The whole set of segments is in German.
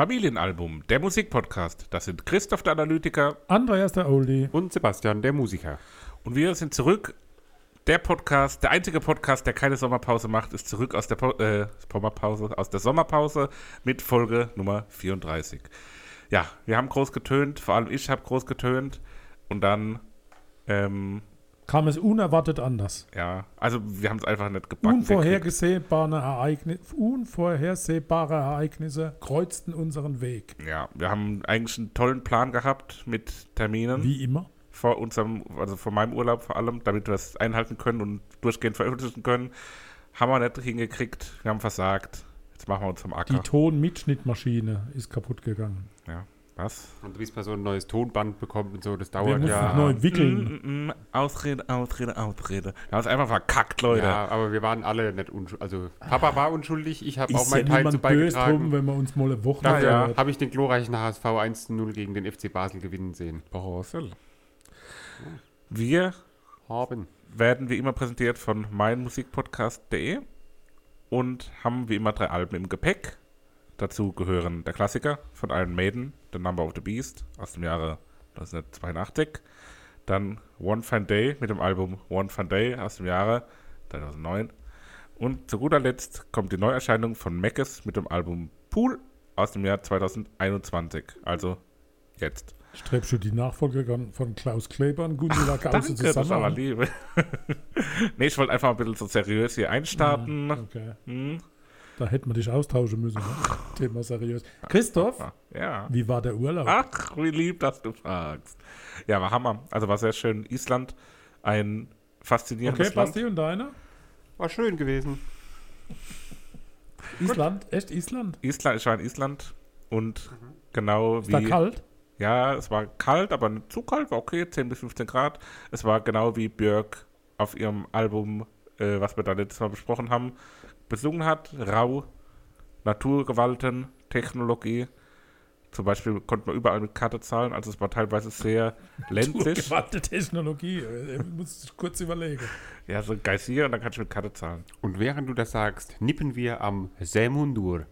Familienalbum, der Musikpodcast. Das sind Christoph der Analytiker Andreas der Oldie. Und Sebastian, der Musiker. und wir sind zurück. Der Podcast, der einzige Podcast, der keine Sommerpause macht, ist zurück aus der, po äh, Sommerpause, aus der Sommerpause mit Folge Nummer 34. Ja, wir haben groß getönt, vor allem ich habe groß getönt und dann, ähm, Kam es unerwartet anders. ja, also wir haben es einfach nicht gebacken. Unvorhergesehbare, Ereigni unvorhersehbare Ereignisse kreuzten unseren Weg. Ja, wir haben eigentlich einen tollen Plan gehabt mit Terminen. Wie immer. vor unserem, also vor meinem Urlaub vor allem, damit wir es einhalten können und durchgehend veröffentlichen können. Haben wir nicht hingekriegt, wir haben versagt. Jetzt machen wir uns am Acker. Die Tonmitschnittmaschine ist kaputt gegangen. ja, was? Und bis man so ein neues Tonband bekommt und so, das Wir dauert mussten ja. es neu wickeln. Mm, mm, Ausrede, Ausrede, Ausrede. Wir haben es einfach verkackt, Leute. Ja, aber wir waren alle nicht unschuldig. Also Papa war unschuldig, ich habe auch Ist ja meinen Teil zu böse drum, beigetragen. wenn wir uns mal eine Woche Ja, nicht ja. Habe ich den glorreichen HSV 1-0 gegen den FC Basel gewinnen sehen. Borsel. Wir Haben. werden wie immer präsentiert von meinmusikpodcast.de und haben wie immer drei Alben im Gepäck. Dazu gehören der Klassiker von Iron Maiden, The Number of the Beast aus dem Jahre 1982. Dann One Fine Day mit dem Album One Fine Day aus dem Jahre 2009. Und zu guter Letzt kommt die Neuerscheinung von Meckes mit dem Album Pool aus dem Jahr 2021. Also jetzt. Strebst du die Nachfolge von Klaus Kleber und Gundula Gause zusammen? aber liebe. nee, ich wollte einfach ein bisschen so seriös hier einstarten. Okay. Hm? Da hätten wir dich austauschen müssen. Ne? Thema seriös. Christoph, Ja. wie war der Urlaub? Ach, wie lieb, dass du fragst. Ja, war Hammer. Also war sehr schön. Island, ein faszinierendes okay, Land. Basti und deiner? War schön gewesen. Island? Echt Island? Island, ich war in Island und genau Ist da wie. kalt? Ja, es war kalt, aber nicht zu kalt, war okay, 10 bis 15 Grad. Es war genau wie Björk auf ihrem Album, äh, was wir da letztes Mal besprochen haben, besungen hat. Rau, Naturgewalten, Technologie. Zum Beispiel konnte man überall mit Karte zahlen, also es war teilweise sehr ländlich. Gewandte Technologie. äh, muss ich kurz überlegen. Ja, so Geysir und dann kannst du mit Karte zahlen. Und während du das sagst, nippen wir am Sämundur.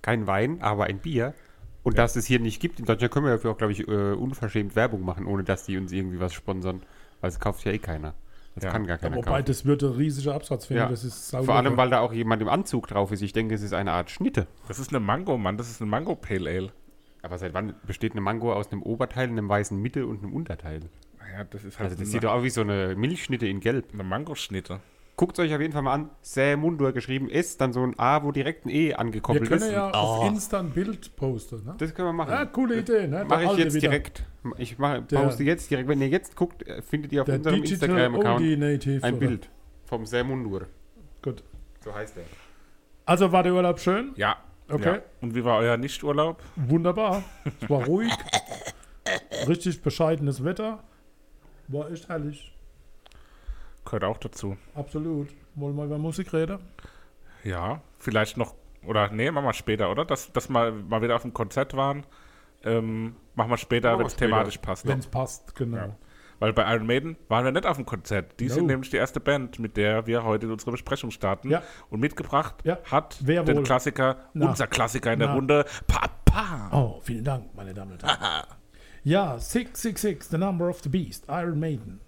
Kein Wein, aber ein Bier. Und dass es hier nicht gibt, in Deutschland können wir dafür auch, glaube ich, äh, unverschämt Werbung machen, ohne dass die uns irgendwie was sponsern. Weil es kauft ja eh keiner. Das Ja. kann gar keiner Wobei, kaufen. das würde ein riesiger Absatz finden. Ja. Das ist Vor sauber. allem, weil da auch jemand im Anzug drauf ist. Ich denke, es ist eine Art Schnitte. Das ist eine Mango, Mann, das ist eine Mango Pale Ale. Aber seit wann besteht eine Mango aus einem Oberteil, einem weißen Mitte und einem Unterteil? Ja, das ist halt Also das eine, sieht doch aus wie so eine Milchschnitte in Gelb. eine Mangoschnitte. Guckt euch auf jeden Fall mal an. Sämundur geschrieben S, dann so ein A, wo direkt ein E wir angekoppelt können ist. ja auf Insta ein Bild posten. Ne? Das können wir machen. Ja, coole Idee. Ne? Mache ich jetzt wieder. direkt. Ich mache, Der- poste jetzt direkt. Wenn ihr jetzt guckt, äh, findet ihr auf Der unserem Instagram-Account ein oder? Bild vom Sämundur. Gut. So heißt er. Also war der Urlaub schön? Ja. Okay. Ja. Und wie war euer Nichturlaub? Wunderbar. Es war ruhig. Richtig bescheidenes Wetter. War echt herrlich. Gehört auch dazu. Absolut. Wollen wir über Musik reden? Ja, vielleicht noch, oder nee, machen wir später, oder? Dass, dass wir mal wieder auf dem Konzert waren. Ähm, machen wir später, wenn es thematisch passt. Wenn es passt, genau. Ja. Weil bei Iron Maiden waren wir nicht auf dem Konzert. Die sind No. nämlich die erste Band, mit der wir heute unsere Besprechung starten. Ja. Und mitgebracht Ja. hat Wer den wohl? Klassiker, Na. unser Klassiker in der Na. Runde, Papa. Oh, vielen Dank, meine Damen und Herren. ja, 666, The Number of the Beast, Iron Maiden.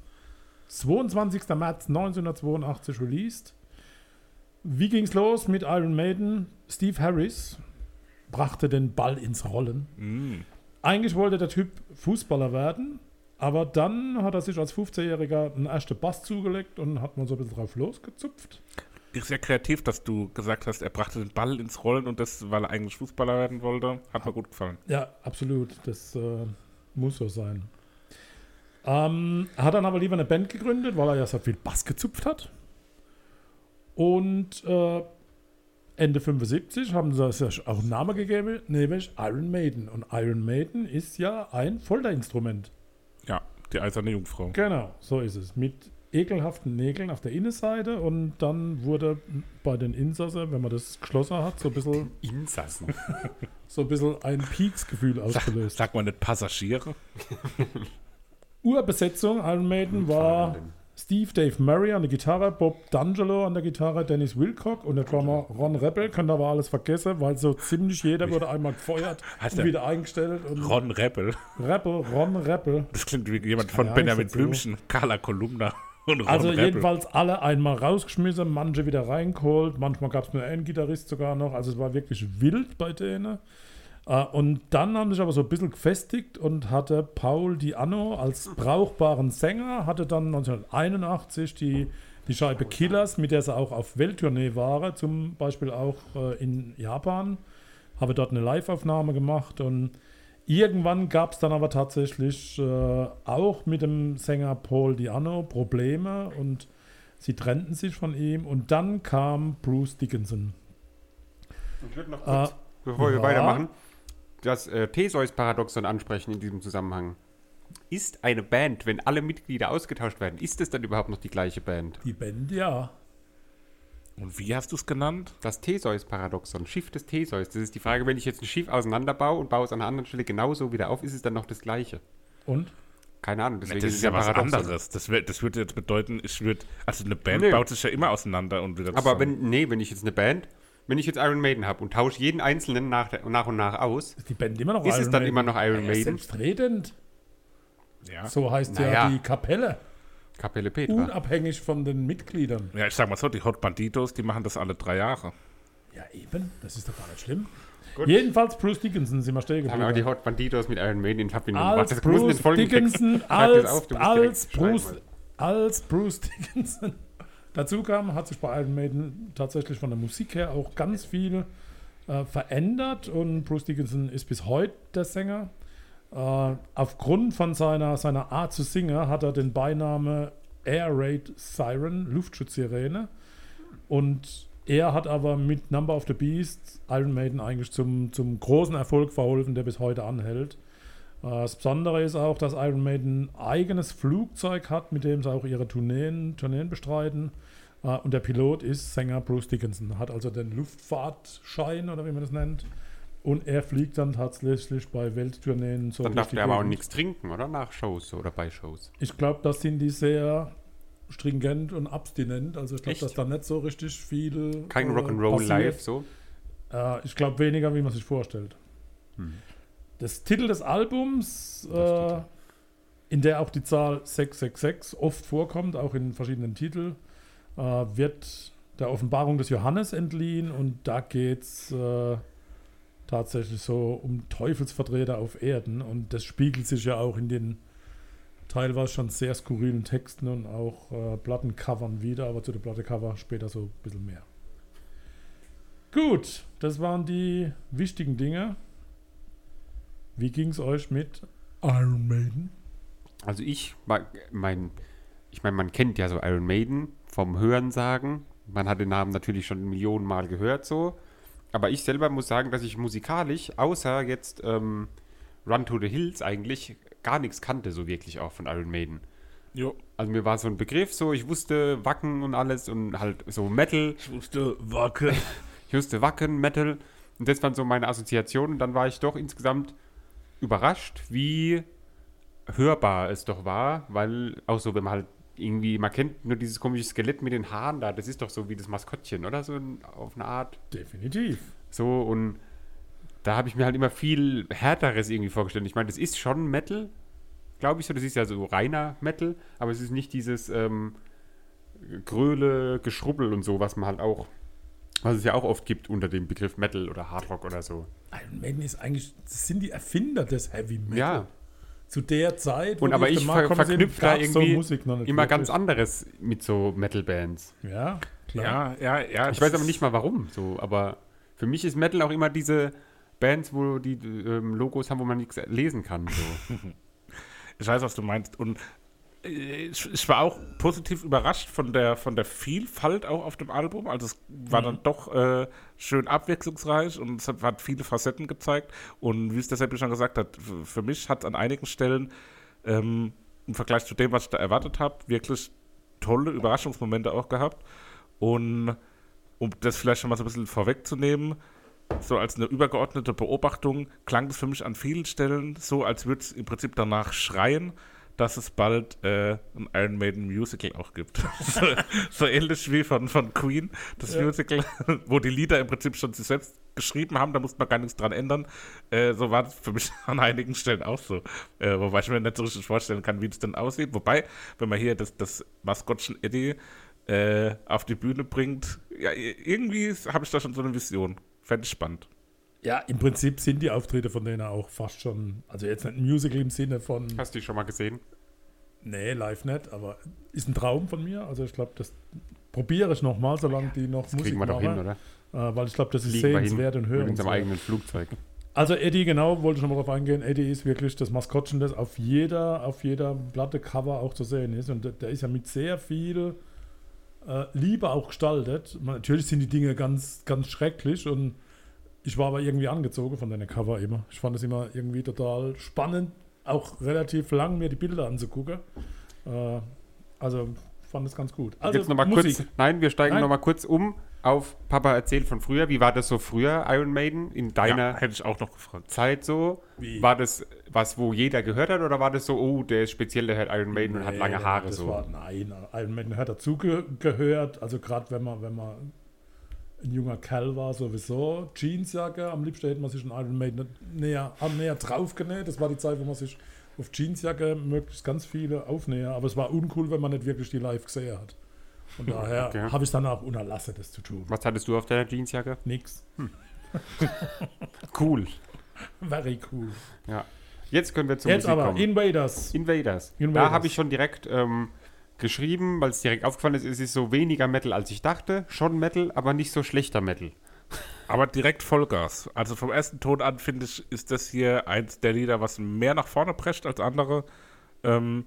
22. März 1982 released. Wie ging's los mit Iron Maiden? Steve Harris brachte den Ball ins Rollen. Mm. Eigentlich wollte der Typ Fußballer werden, Aber dann hat er sich als 15-Jähriger einen ersten Bass zugelegt und hat mal so ein bisschen drauf losgezupft. Ist sehr kreativ, dass du gesagt hast, er brachte den Ball ins Rollen und das, weil er eigentlich Fußballer werden wollte. Hat mir gut gefallen. Ja, absolut. Das äh, muss so sein. Ähm, hat dann aber lieber eine Band gegründet, weil er ja so viel Bass gezupft hat. Und äh, Ende 75 haben sie sich auch einen Namen gegeben, nämlich Iron Maiden. Und Iron Maiden ist ja ein Folterinstrument. Ja, die eiserne Jungfrau. Genau, so ist es. Mit ekelhaften Nägeln auf der Innenseite und dann wurde bei den Insassen, wenn man das geschlossen hat, so ein bisschen, Insassen. so ein bisschen ein Peaks-Gefühl ausgelöst. Sag mal nicht Passagiere. Urbesetzung Iron Maiden war. Steve Dave Murray an der Gitarre, Bob D'Angelo an der Gitarre, Dennis Wilcock und der Drummer Ron Rebel. Könnt aber alles vergessen, weil so ziemlich jeder wurde einmal gefeuert und der wieder eingestellt. Und Ron Rebel. Rebel, Ron Rebel. Das klingt wie jemand von Benjamin. Blümchen, Carla Kolumna Also Rebel. jedenfalls alle einmal rausgeschmissen, manche wieder reingeholt, manchmal gab es nur einen Gitarrist sogar noch, also es war wirklich wild bei denen. Äh, Und dann haben sich aber so ein bisschen gefestigt und hatte Paul Di Anno als brauchbaren Sänger, hatte dann 1981 die, die Scheibe Killers, mit der sie auch auf Welttournee waren, zum Beispiel auch äh, in Japan, habe dort eine Live-Aufnahme gemacht und Irgendwann gab es dann aber tatsächlich äh, auch mit dem Sänger Paul Diano Probleme und sie trennten sich von ihm und dann kam Bruce Dickinson. Ich würde noch Äh, kurz, bevor wir ja. weitermachen, das äh, Theseus-Paradoxon ansprechen in diesem Zusammenhang. Ist eine Band, wenn alle Mitglieder ausgetauscht werden, ist es dann überhaupt noch die gleiche Band? die Band, ja. Und wie hast du es genannt? Das Theseus-Paradoxon, Schiff des Theseus. Das ist die Frage, wenn ich jetzt ein Schiff auseinanderbaue und baue es an einer anderen Stelle genauso wieder auf, ist es dann noch das gleiche? Und? Keine Ahnung, deswegen das ist ist es ja was anderes. Das, wär- das würde jetzt bedeuten, ich würde. Also eine Band Nee. baut sich ja immer auseinander und wieder Aber zusammen. wenn, nee, wenn ich jetzt eine Band, wenn ich jetzt Iron Maiden habe und tausche jeden einzelnen nach, nach und nach aus, Ist die Band immer noch Ist es dann immer noch Iron ja, Maiden? Selbstredend. Ja. So heißt ja Naja. die Kapelle. Kapelle Petra. Unabhängig von den Mitgliedern. ja, ich sag mal so, die Hot Banditos, die machen das alle drei Jahre. Ja, eben. Das ist doch gar nicht schlimm. Jedenfalls Bruce Dickinson sind wir stehen haben wir auch die geblieben. Hot Banditos mit Iron Maiden in Verbindung Als. Das den Bruce Dickinson, als, auf, Bruce, als Bruce Dickinson dazu kam, hat sich bei Iron Maiden tatsächlich von der Musik her auch ganz viel äh, verändert und Bruce Dickinson ist bis heute der Sänger. Äh, aufgrund von seiner, seiner Art zu singen hat er den Beiname Air Raid Siren, Luftschutzsirene. Und er hat aber mit Number of the Beast Iron Maiden eigentlich zum, zum großen Erfolg verholfen, der bis heute anhält. Äh, Das Besondere ist auch, dass Iron Maiden ein eigenes Flugzeug hat, mit dem sie auch ihre Tourneen, Tourneen bestreiten. Äh, Und der Pilot ist Sänger Bruce Dickinson, hat also den Luftfahrtschein oder wie man das nennt. Und er fliegt dann tatsächlich bei Welttourneen so Dann darf der aber auch nichts trinken, oder? Nach Shows oder bei Shows. Ich glaube, das sind die sehr stringent und abstinent. Also ich glaube, dass da nicht so richtig viel. Kein äh, Rock'n'Roll live, so. Äh, ich glaube weniger, wie man sich vorstellt. Das Titel des Albums, äh, in der auch die Zahl 666 oft vorkommt, auch in verschiedenen Titeln, äh, wird der Offenbarung des Johannes entliehen und da geht es äh, tatsächlich so um Teufelsvertreter auf Erden und das spiegelt sich ja auch in den teilweise schon sehr skurrilen Texten und auch äh, Plattencovern wieder, aber zu der Plattencover später so ein bisschen mehr. Gut, das waren die wichtigen Dinge. Wie ging es euch mit Iron Maiden? Also ich, mein, ich meine, man kennt ja so Iron Maiden vom Hörensagen. Man hat den Namen natürlich schon Millionen Mal gehört so. Aber ich selber muss sagen, dass ich musikalisch, außer jetzt ähm, Run to the Hills eigentlich, gar nichts kannte so wirklich auch von Iron Maiden. Jo. Also mir war so ein Begriff so, ich wusste Wacken und alles und halt so Metal. Ich wusste, Wacke. Ich wusste Wacken, Metal. Und das waren so meine Assoziationen. Und dann war ich doch insgesamt überrascht, wie hörbar es doch war, weil auch so, wenn man halt irgendwie, man kennt nur dieses komische Skelett mit den Haaren da, das ist doch so wie das Maskottchen, oder? So auf eine Art. Definitiv. So, und da habe ich mir halt immer viel härteres irgendwie vorgestellt. Ich meine, das ist schon Metal, glaube ich so. Das ist ja so reiner Metal, aber es ist nicht dieses ähm, Gröle, Geschrubbel und so, was man halt auch, was es ja auch oft gibt unter dem Begriff Metal oder Hardrock oder so. Iron Maiden ist eigentlich, das sind die Erfinder des Heavy Metal. Ja, zu der Zeit, Und aber ich ver verknüpfe da so irgendwie Musik noch nicht immer ganz anderes mit so Metal-Bands. Ja, klar. Ja, ja, ja. Ich weiß aber nicht mal warum so, aber für mich ist Metal auch immer diese Bands, wo die ähm, Logos haben, wo man nichts lesen kann. So. Ich weiß, was du meinst. Und ich, ich war auch positiv überrascht von der, von der Vielfalt auch auf dem Album. Also es war dann doch äh, schön abwechslungsreich und es hat, viele Facetten gezeigt. Und wie es der Seppi schon gesagt hat, für mich hat es an einigen Stellen ähm, im Vergleich zu dem, was ich da erwartet habe, wirklich tolle Überraschungsmomente auch gehabt. Und um das vielleicht schon mal so ein bisschen vorwegzunehmen, so als eine übergeordnete Beobachtung klang es für mich an vielen Stellen so, als würde es im Prinzip danach schreien, dass es bald äh, ein Iron Maiden Musical auch gibt. so, so ähnlich wie von, von Queen, das Ja. Musical, wo die Lieder im Prinzip schon sich selbst geschrieben haben, da musste man gar nichts dran ändern. Äh, so war das für mich an einigen Stellen auch so. Äh, wobei ich mir nicht so richtig vorstellen kann, wie das denn aussieht. Wobei, wenn man hier das, das Maskottchen Eddie äh, auf die Bühne bringt, ja, irgendwie habe ich da schon so eine Vision. Fände ich spannend. Ja, im Prinzip sind die Auftritte von denen auch fast schon, also jetzt nicht ein Musical im Sinne von, Hast du die schon mal gesehen? nee, live nicht, aber ist ein Traum von mir. Also ich glaube, das probiere ich nochmal, solange die noch Das Musik kriegen wir doch machen. hin, oder? Äh, weil ich glaube, das ist hin sehenswert und mit unserem eigenen Flugzeug. Also Eddie, genau, wollte ich noch mal drauf eingehen. Eddie ist wirklich das Maskottchen, das auf jeder, auf jeder Platte Cover auch zu sehen ist. Und der, ist ja mit sehr viel äh, Liebe auch gestaltet. Natürlich sind die Dinge ganz, ganz schrecklich und ich war aber irgendwie angezogen von deiner Cover immer. Ich fand es immer irgendwie total spannend, auch relativ lang mir die Bilder anzugucken. Äh, also fand es ganz gut. Also Jetzt noch mal Musik. kurz, nein, wir steigen Nein. noch mal kurz um auf Papa erzählt von früher. Wie war das so früher, Iron Maiden, in deiner ja, hätte ich auch noch gefragt. Zeit so? Wie? War das was, wo jeder gehört hat oder war das so, oh, der ist speziell, der hört Iron Maiden und hat Nee, lange Haare das so? War, nein, Iron Maiden hat dazu ge gehört. Also gerade wenn man, wenn man ein junger Kerl war, sowieso. Jeansjacke, am liebsten hätte man sich einen Iron Maiden näher, näher draufgenäht. Das war die Zeit, wo man sich auf Jeansjacke möglichst ganz viele aufnäher. Aber es war uncool, wenn man nicht wirklich die live gesehen hat. Von daher Okay. habe ich dann auch unterlassen, das zu tun. Was hattest du auf deiner Jeansjacke? Nix. Cool. Very cool. Ja. Jetzt können wir zur Jetzt Musik aber kommen. Invaders. Invaders. Da Invaders. habe ich schon direkt ähm, geschrieben, weil es direkt aufgefallen ist, es ist so weniger Metal, als ich dachte. Schon Metal, aber nicht so schlechter Metal. Aber direkt Vollgas. Also vom ersten Ton an, finde ich, ist das hier eins der Lieder, was mehr nach vorne prescht als andere. Ähm,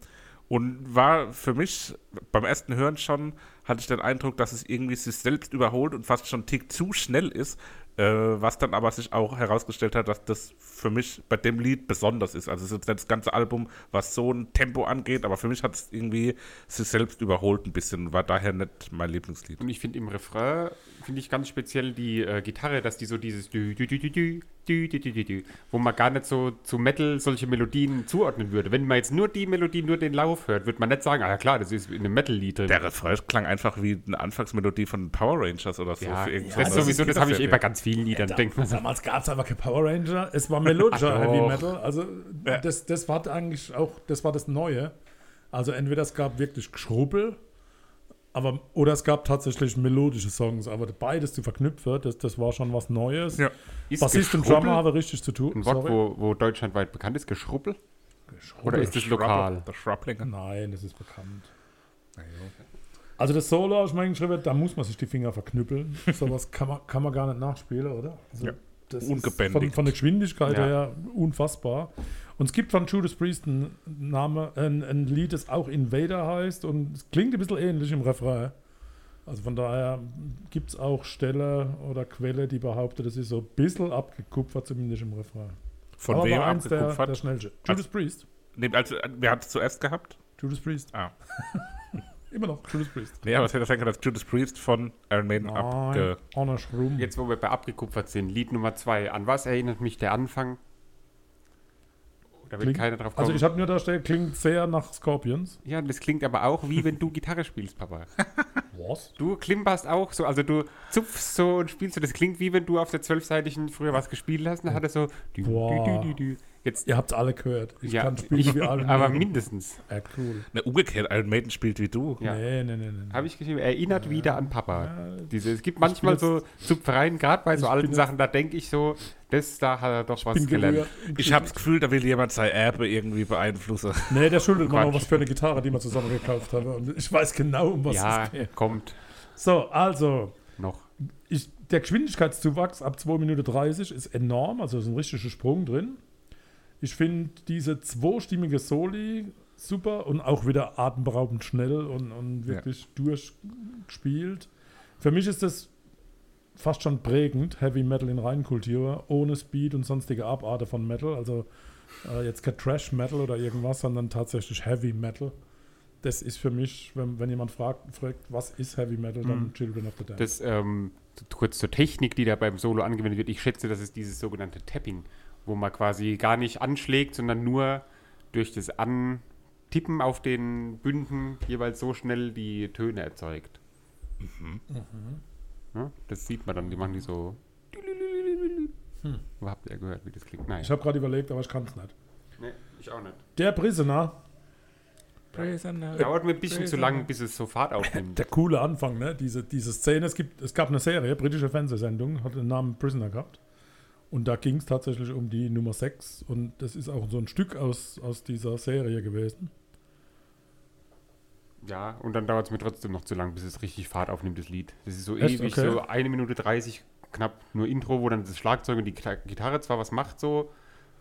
und war für mich beim ersten Hören schon, hatte ich den Eindruck, dass es irgendwie sich selbst überholt und fast schon einen Tick zu schnell ist. Äh, was dann aber sich auch herausgestellt hat, dass das für mich bei dem Lied besonders ist. Also es ist jetzt nicht das ganze Album, was so ein Tempo angeht, aber für mich hat es irgendwie sich selbst überholt ein bisschen, war daher nicht mein Lieblingslied. Und ich finde im Refrain, finde ich ganz speziell die äh, Gitarre, dass die so dieses dü, dü, dü, dü, dü, dü, dü, dü, dü, dü, wo man gar nicht so zu Metal solche Melodien zuordnen würde. Wenn man jetzt nur die Melodie, nur den Lauf hört, würde man nicht sagen, ah ja klar, das ist in einem Metal-Lied drin. Der Refrain klang einfach wie eine Anfangsmelodie von Power Rangers oder so. ja, für irgend- das sowieso, das habe ich eh bei ganz vielen Liedern, Da, denkt man damals gab es einfach kein Power Ranger, es war melodischer Heavy. Metal. Also das, das war eigentlich auch, das war das Neue. Also entweder es gab wirklich Geschrubbel, aber oder es gab tatsächlich melodische Songs, aber beides zu verknüpfen, das, das war schon was Neues. Ja. Ist Bassist und Drummer haben richtig zu tun. ein Wort, Sorry. wo, wo deutschlandweit bekannt ist, Geschrubbel? Geschrubbel. Oder ist das lokal? Schrablinger. Nein, das ist bekannt. Also das Solo, ich meine, geschrieben, da muss man sich die Finger verknüppeln. Sowas kann man, kann man gar nicht nachspielen, oder? Also Ja. das ist Ungebändigt. Von, von der Geschwindigkeit Ja. her unfassbar. Und es gibt von Judas Priest ein, Name, ein, ein Lied, das auch Invader heißt und es klingt ein bisschen ähnlich im Refrain. Also von daher gibt es auch Stelle oder Quelle, die behauptet, das ist so ein bisschen abgekupfert, zumindest im Refrain. Von Aber wem eins der, der abgekupfert? schnellste. Judas Priest. Nee, also, wer hat es zuerst gehabt? Judas Priest. Ah. Immer noch Judas Priest. Nee, aber es hätte sein können, dass Judas Priest von Iron Maiden abge... andersrum. Jetzt, wo wir bei abgekupfert sind, Lied Nummer zwei. An was erinnert mich der Anfang? Da wird Klingt- keiner drauf kommen. Also ich habe nur da stehen, klingt sehr nach Scorpions. ja, das klingt aber auch wie wenn du Gitarre spielst, Papa. Was? Du klimperst auch so, also du zupfst so und spielst so. Das klingt wie wenn du auf der zwölfseitigen früher was gespielt hast. Und dann hat es so. Dü, dü, dü. Jetzt, Ihr habt es alle gehört. Ich ja, kann spielen ich, wie alle. aber mindestens. Ja, cool. Ne, umgekehrt, Iron Maiden spielt wie du. Ja. Nee, nee, nee, nee. Habe ich geschrieben, erinnert wieder an Papa. Ja, Diese, es gibt manchmal bin so Zupfereien, gerade bei so alten Sachen, da denke ich so, das, da hat er doch was gelernt. gerührt. Ich habe das Gefühl, da will jemand sein Erbe irgendwie beeinflussen. Nee, der schuldet mir noch was für eine Gitarre, die wir zusammen gekauft haben. Und ich weiß genau, um was Ja, es geht. kommt So, also, noch. ich, der Geschwindigkeitszuwachs ab 2 Minuten 30 ist enorm, also ist ein richtiger Sprung drin. Ich finde diese zweistimmige Soli super und auch wieder atemberaubend schnell und, und wirklich durchgespielt. Für mich ist das fast schon prägend, Heavy Metal in Reinkultur, ohne Speed und sonstige Abarten von Metal. Also äh, jetzt kein Trash Metal oder irgendwas, sondern tatsächlich Heavy Metal. Das ist für mich, wenn, wenn jemand fragt, fragt, was ist Heavy Metal, dann Mhm. Children of the Dead. Das, ähm, kurz zur Technik, die da beim Solo angewendet wird. Ich schätze, das ist dieses sogenannte Tapping, wo man quasi gar nicht anschlägt, sondern nur durch das Antippen auf den Bünden jeweils so schnell die Töne erzeugt. Ja, das sieht man dann, die machen die so. Wo habt ihr gehört, wie das klingt? Nein. Ich habe gerade überlegt, aber ich kann es nicht. nee, ich auch nicht. Der Prisoner, Dauert mir ein bisschen zu lang, bis es so Fahrt aufnimmt. der coole Anfang, ne? Diese, diese Szene, es, gibt, es gab eine Serie, britische Fernsehsendung, hat den Namen Prisoner gehabt. Und da ging es tatsächlich um die Nummer 6 und das ist auch so ein Stück aus, aus dieser Serie gewesen. Ja, und dann dauert es mir trotzdem noch zu lang, bis es richtig Fahrt aufnimmt, das Lied. Das ist so Echt? ewig, Okay. so eine Minute 30, knapp nur Intro, wo dann das Schlagzeug und die Gita- Gitarre zwar was macht so,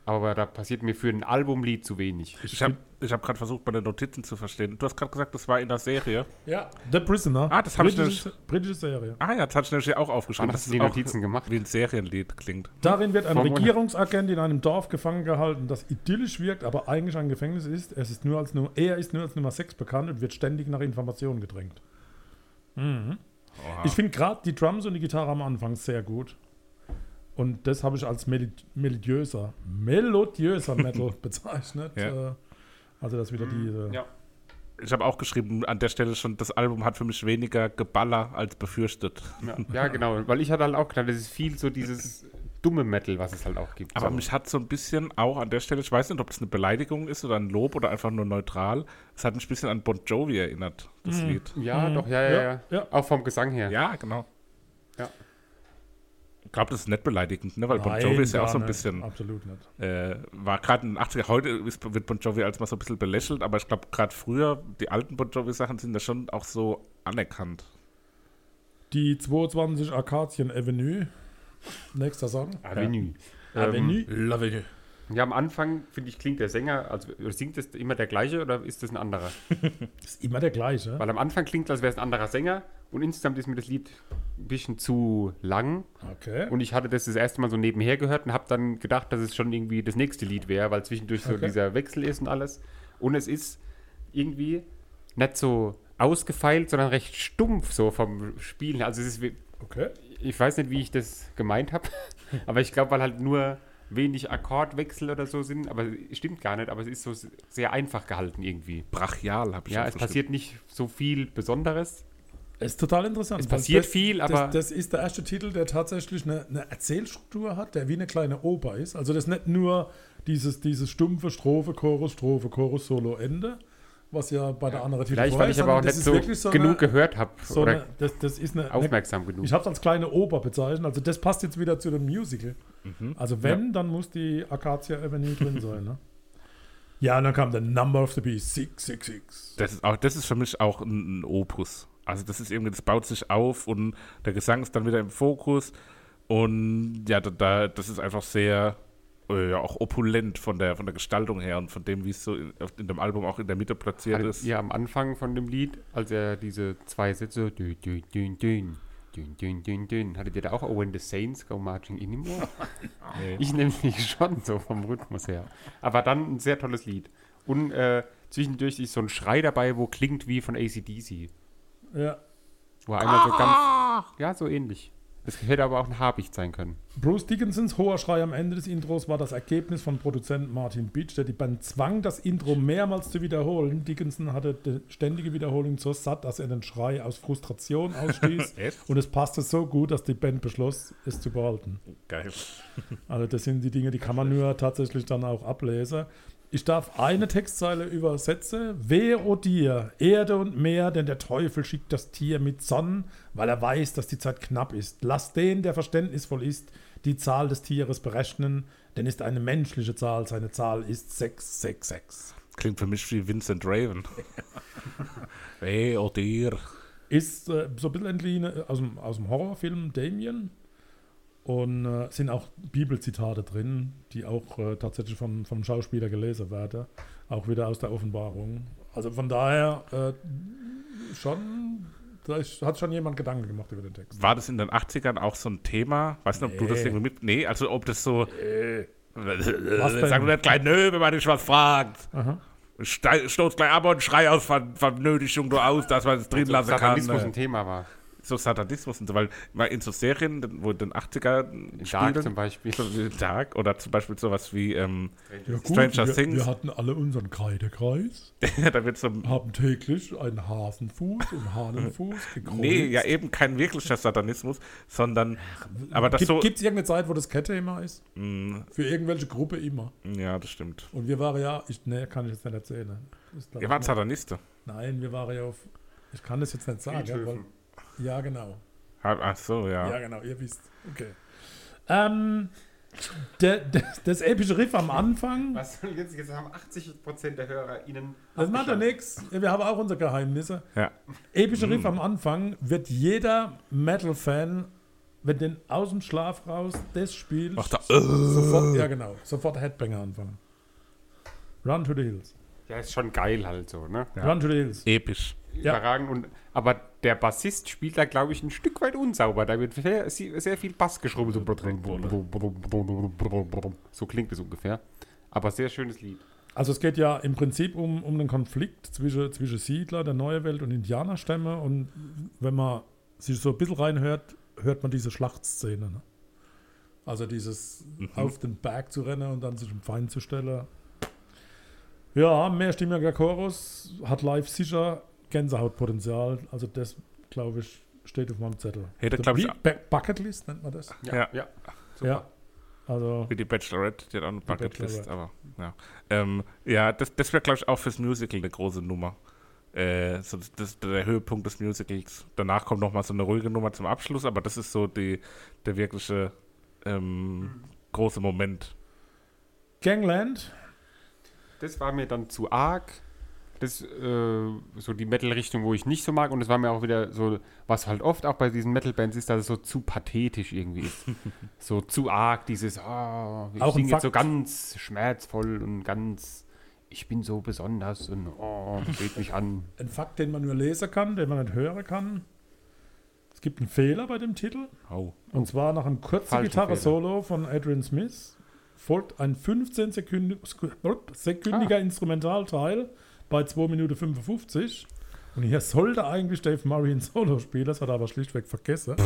aber da passiert mir für ein Albumlied zu wenig. Ich habe ich hab gerade versucht, meine Notizen zu verstehen. Du hast gerade gesagt, das war in der Serie. Ja. The Prisoner. Ah, das hab ich britische, britische Serie. Ah ja, das hatte ich nämlich auch aufgeschrieben. Hast dass du die Notizen gemacht? Wie ein Serienlied klingt. Darin wird ein. Regierungsagent in einem Dorf gefangen gehalten, das idyllisch wirkt, aber eigentlich ein Gefängnis ist. Es ist nur als Nummer, er ist nur als Nummer 6 bekannt und wird ständig nach Informationen gedrängt. Mhm. Ich finde gerade die Drums und die Gitarre am Anfang sehr gut. Und das habe ich als melodiöser, melodiöser Metal bezeichnet. Ja. Äh, Also das wieder diese. Ja. Ich habe auch geschrieben, an der Stelle schon, das Album hat für mich weniger Geballer als befürchtet. Ja, ja, genau, weil ich hatte halt auch gedacht, das ist viel so dieses dumme Metal, was es halt auch gibt. Aber so. mich hat so ein bisschen auch an der Stelle, ich weiß nicht, ob das eine Beleidigung ist oder ein Lob oder einfach nur neutral, es hat mich ein bisschen an Bon Jovi erinnert, das Lied. ja, Mhm. doch, ja, ja, Ja, ja, ja. Auch vom Gesang her. Ja, genau. Ja. Ich glaube, das ist nicht beleidigend, ne? weil Bon Nein, Jovi ist ja auch so ein nicht. bisschen, Absolut nicht. äh, war gerade in den 80er, heute ist, wird Bon Jovi als mal so ein bisschen belächelt, aber ich glaube, gerade früher, die alten Bon Jovi-Sachen sind ja schon auch so anerkannt. Die 22 Akazien Avenue. Nächster Song. Avenue. Avenue. Love it. Ja, am Anfang, finde ich, klingt der Sänger, also singt das immer der gleiche oder ist das ein anderer? Ist immer der gleiche. Weil am Anfang klingt, als wäre es ein anderer Sänger und insgesamt ist mir das Lied ein bisschen zu lang Okay. und ich hatte das das erste Mal so nebenher gehört und habe dann gedacht, dass es schon irgendwie das nächste Lied wäre, weil zwischendurch so Okay. dieser Wechsel ist und alles. Und es ist irgendwie nicht so ausgefeilt, sondern recht stumpf so vom Spielen. Also es ist, wie- okay. ich weiß nicht, wie ich das gemeint habe, aber ich glaube, weil halt nur wenig Akkordwechsel oder so sind, aber es stimmt gar nicht, aber es ist so sehr einfach gehalten irgendwie. Brachial habe ich Ja, es passiert nicht so viel Besonderes. Es ist total interessant. Es passiert das, viel, aber Das, das ist der erste Titel, der tatsächlich eine, eine Erzählstruktur hat, der wie eine kleine Oper ist. Also das ist nicht nur dieses, dieses stumpfe Strophe, Chorus, Strophe, Chorus, Solo, Ende, was ja bei der anderen Titel vielleicht, weil ich aber auch nicht so, so genug eine, gehört habe so oder eine, das, das ist eine, aufmerksam genug. Ich habe es als kleine Oper bezeichnet, also das passt jetzt wieder zu dem Musical. Mhm. Also wenn, dann muss die Acacia Avenue drin sein. Ne? Ja, und dann kam der Number of the Beast, 666. Das ist, auch, das ist für mich auch ein, ein Opus. Also das ist irgendwie, das baut sich auf und der Gesang ist dann wieder im Fokus. Und ja, da, da das ist einfach sehr äh, auch opulent von der, von der Gestaltung her und von dem, wie es so in, in, dem Album auch in der Mitte platziert also, ist. Ja, am Anfang von dem Lied, als er diese zwei Sätze dün, dün, dün, dün, dün, dün, dün, dün. Hattet ihr da auch oh, When the Saints Go Marching In im Ohr? ich nehme mich schon, so vom Rhythmus her. Aber dann ein sehr tolles Lied. Und äh, zwischendurch ist so ein Schrei dabei, wo klingt wie von ACDC. Ja. Wo er einmal so ganz. Ja, so ähnlich. Das hätte aber auch ein Habicht sein können. Bruce Dickinsons hoher Schrei am Ende des Intros war das Ergebnis von Produzent Martin Beach, der die Band zwang, das Intro mehrmals zu wiederholen. Dickinson hatte die ständige Wiederholung so satt, dass er den Schrei aus Frustration ausstieß. Und es passte so gut, dass die Band beschloss, es zu behalten. Geil. Also das sind die Dinge, die kann man nur tatsächlich dann auch ablesen. Ich darf eine Textzeile übersetzen. Wehe, o dir, Erde und Meer, denn der Teufel schickt das Tier mit Sonnen, weil er weiß, dass die Zeit knapp ist. Lass den, der verständnisvoll ist, die Zahl des Tieres berechnen, denn ist eine menschliche Zahl, seine Zahl ist 666. Klingt für mich wie Vincent Raven. hey, oh dir. Ist äh, so ein bisschen entliehen aus dem, aus dem Horrorfilm Damien. Und äh, sind auch Bibelzitate drin, die auch äh, tatsächlich vom, vom Schauspieler gelesen werden. Auch wieder aus der Offenbarung. Also von daher äh, schon, da ist, hat schon jemand Gedanken gemacht über den Text. War das in den 80ern auch so ein Thema? Weiß nicht, ob du das Nee. irgendwie mit. Nee, also ob das so. Was Sag mir nicht gleich, nö, wenn man dich was fragt. Aha. Stei- Stoß gleich ab und schrei aus Ver Vernötigung nur aus, dass man es drin lassen kann. Äh. ein Thema war. So Satanismus und so, weil mal in so Serien, wo in den 80er Dark spielen, zum Beispiel. so Dark oder zum Beispiel sowas wie ähm, Ja, gut, Stranger wir, Things. wir hatten alle unseren Kreidekreis, da wird so haben täglich einen Hasenfuß und Hahnenfuß gekreuzt. Nee, ja eben kein wirklicher Satanismus, sondern aber das Gibt so es irgendeine Zeit, wo das Kette-Thema ist? Mm, Für irgendwelche Gruppe immer. ja, das stimmt. Und wir waren ja, ich, nee, kann ich jetzt nicht erzählen. Ihr wart Satanisten. Nein, wir waren ja auf, ich kann das jetzt nicht sagen. Ja, weil, ja genau. Ah, Ach so, ja. Ja, genau, ihr wisst. Okay. Ähm, der, der, das epische Riff am Anfang, Was soll jetzt? Jetzt haben 80% der HörerInnen. das macht ja abgeschaltet. nichts. Wir haben auch unsere Geheimnisse. Ja. Epische Riff am Anfang wird jeder Metal-Fan, wenn den aus dem Schlaf raus das spielt, Macht er, sofort, ja genau, sofort Headbanger anfangen. Run to the Hills. Ja, ist schon geil halt so, ne? Ja. Run to the Hills. Episch. Ja. Überragend. Und, aber der Bassist spielt da, glaube ich, ein Stück weit unsauber. Da wird sehr, sehr viel Bass geschrubbt. So, klingt es ungefähr. Aber sehr schönes Lied. Also es geht ja im Prinzip um, um den Konflikt zwischen, zwischen Siedler der neuen Welt und Indianerstämme. Und wenn man sich so ein bisschen reinhört, hört man diese Schlachtszene. Ne? Also dieses auf den Berg zu rennen und dann sich dem Feind zu stellen. Ja, mehrstimmiger Chorus hat live sicher Gänsehautpotenzial. Also das, glaube ich, steht auf meinem Zettel. Hätte, So glaub ich, Bucketlist nennt man das. Ja. ja. Ja. Also Wie die Bachelorette, die hat auch eine Bucketlist, aber ja. Ähm, ja, das, das wäre, glaube ich, auch fürs Musical eine große Nummer. Äh, so das, das, der Höhepunkt des Musicals. Danach kommt noch mal so eine ruhige Nummer zum Abschluss, aber das ist so die, der wirkliche ähm, große Moment. Gangland. Das war mir dann zu arg. Das äh, so die Metal-Richtung, wo ich nicht so mag. Und es war mir auch wieder so, was halt oft auch bei diesen Metal-Bands ist, dass es so zu pathetisch irgendwie ist. so zu arg, dieses, ah, ich singe jetzt so ganz schmerzvoll und ganz, ich bin so besonders und oh, seht mich an. Ein Fakt, den man nur lesen kann, den man nicht hören kann. Es gibt einen Fehler bei dem Titel. Oh. Und zwar nach einem kurzen Gitarre-Solo von Adrian Smith folgt ein 15-sekündiger Ah. Instrumentalteil bei 2 Minuten 55. Und hier sollte eigentlich Dave Murray ein Solo spielen, das hat er aber schlichtweg vergessen.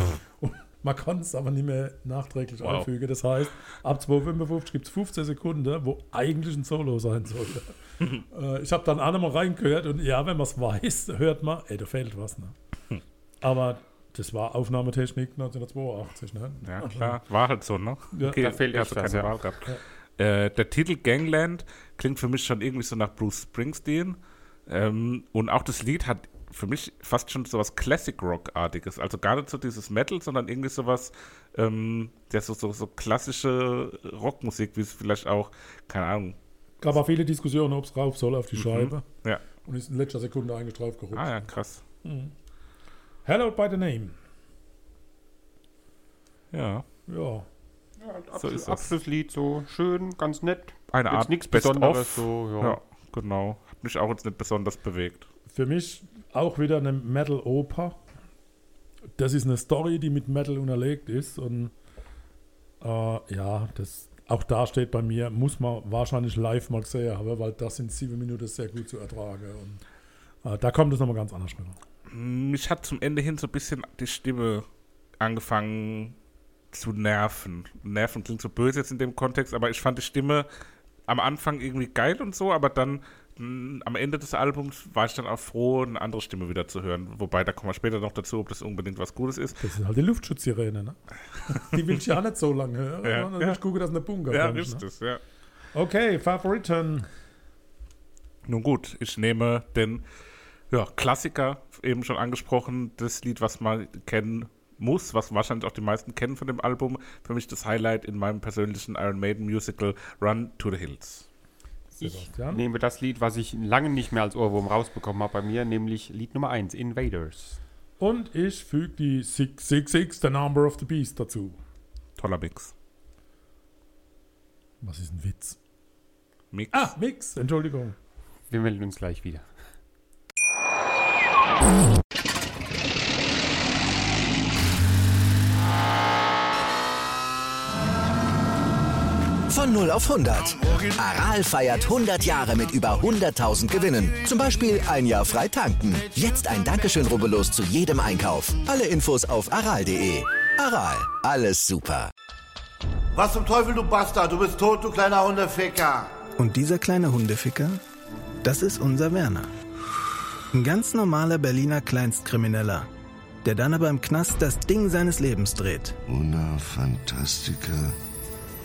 Und man kann es aber nicht mehr nachträglich Wow. einfügen. Das heißt, ab 2,55 gibt es 15 Sekunden, wo eigentlich ein Solo sein sollte. äh, ich habe dann auch noch mal reingehört und ja, wenn man es weiß, hört man, ey, da fehlt was. Ne? Aber das war Aufnahmetechnik 1982. Ne? Ja, klar. War halt so, ne? Ja. Da fehlt echt was, keine ja. Wahl gehabt. Äh, der Titel Gangland klingt für mich schon irgendwie so nach Bruce Springsteen. Ähm, und auch das Lied hat für mich fast schon so was Classic Rock-artiges. Also gar nicht so dieses Metal, sondern irgendwie sowas, ähm, der so, so, so klassische Rockmusik, wie es vielleicht auch, keine Ahnung. Gab auch viele Diskussionen, ob es rauf soll auf die Scheibe. Ja. Und ist in letzter Sekunde eigentlich drauf gerutscht. Ah ja, krass. Hello by the name. Ja. Ja. So ist das. Abschlusslied, so schön, ganz nett. Eine Jetzt Art nichts Besonderes, so, ja. Ja, genau. Hat mich auch jetzt nicht besonders bewegt. Für mich auch wieder eine Metal-Oper. Das ist eine Story, die mit Metal unterlegt ist. Und äh, ja, das, auch da steht bei mir, muss man wahrscheinlich live mal gesehen haben, weil das in sieben Minuten sehr gut zu ertragen. Und äh, da kommt es nochmal ganz anders rüber. Mich hat zum Ende hin so ein bisschen die Stimme angefangen zu nerven. Nerven klingt so böse jetzt in dem Kontext, aber ich fand die Stimme am Anfang irgendwie geil und so, aber dann mh, am Ende des Albums war ich dann auch froh, eine andere Stimme wieder zu hören. Wobei, da kommen wir später noch dazu, ob das unbedingt was Gutes ist. Das ist halt die Luftschutzsirene, ne? Die will ich ja auch nicht so lange hören. Ja, sondern ja. Ich gucke, dass eine Bunker Ja, ist ne? es, ja. Okay, Favoriten. Nun gut, ich nehme den ja, Klassiker, eben schon angesprochen, das Lied, was man kennen muss, was wahrscheinlich auch die meisten kennen von dem Album. Für mich das Highlight in meinem persönlichen Iron Maiden Musical Run to the Hills. Ich Sebastian? nehme das Lied, was ich lange nicht mehr als Ohrwurm rausbekommen habe bei mir, nämlich Lied Nummer 1, Invaders. Und ich füge die 666, The Number of the Beast, dazu. Toller Mix. Was ist ein Witz? Mix. Ah, Mix, Entschuldigung. Wir melden uns gleich wieder. Von 0 auf 100. Aral feiert 100 Jahre mit über 100.000 Gewinnen. Zum Beispiel ein Jahr frei tanken. Jetzt ein Dankeschön, rubbellos zu jedem Einkauf. Alle Infos auf aral.de. Aral, alles super. Was zum Teufel, du Bastard? Du bist tot, du kleiner Hundeficker. Und dieser kleine Hundeficker, das ist unser Werner. Ein ganz normaler Berliner Kleinstkrimineller, der dann aber im Knast das Ding seines Lebens dreht. Una Fantastica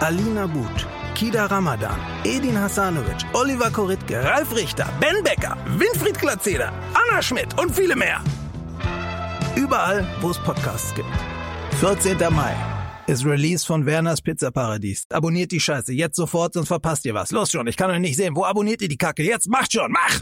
Alina But, Kida Ramadan, Edin Hasanovic, Oliver Koritke, Ralf Richter, Ben Becker, Winfried Glatzeder, Anna Schmidt und viele mehr. Überall, wo es Podcasts gibt. 14. Mai ist Release von Werners Pizzaparadies. Abonniert die Scheiße jetzt sofort, sonst verpasst ihr was. Los schon, ich kann euch nicht sehen. Wo abonniert ihr die Kacke? Jetzt macht schon, mach!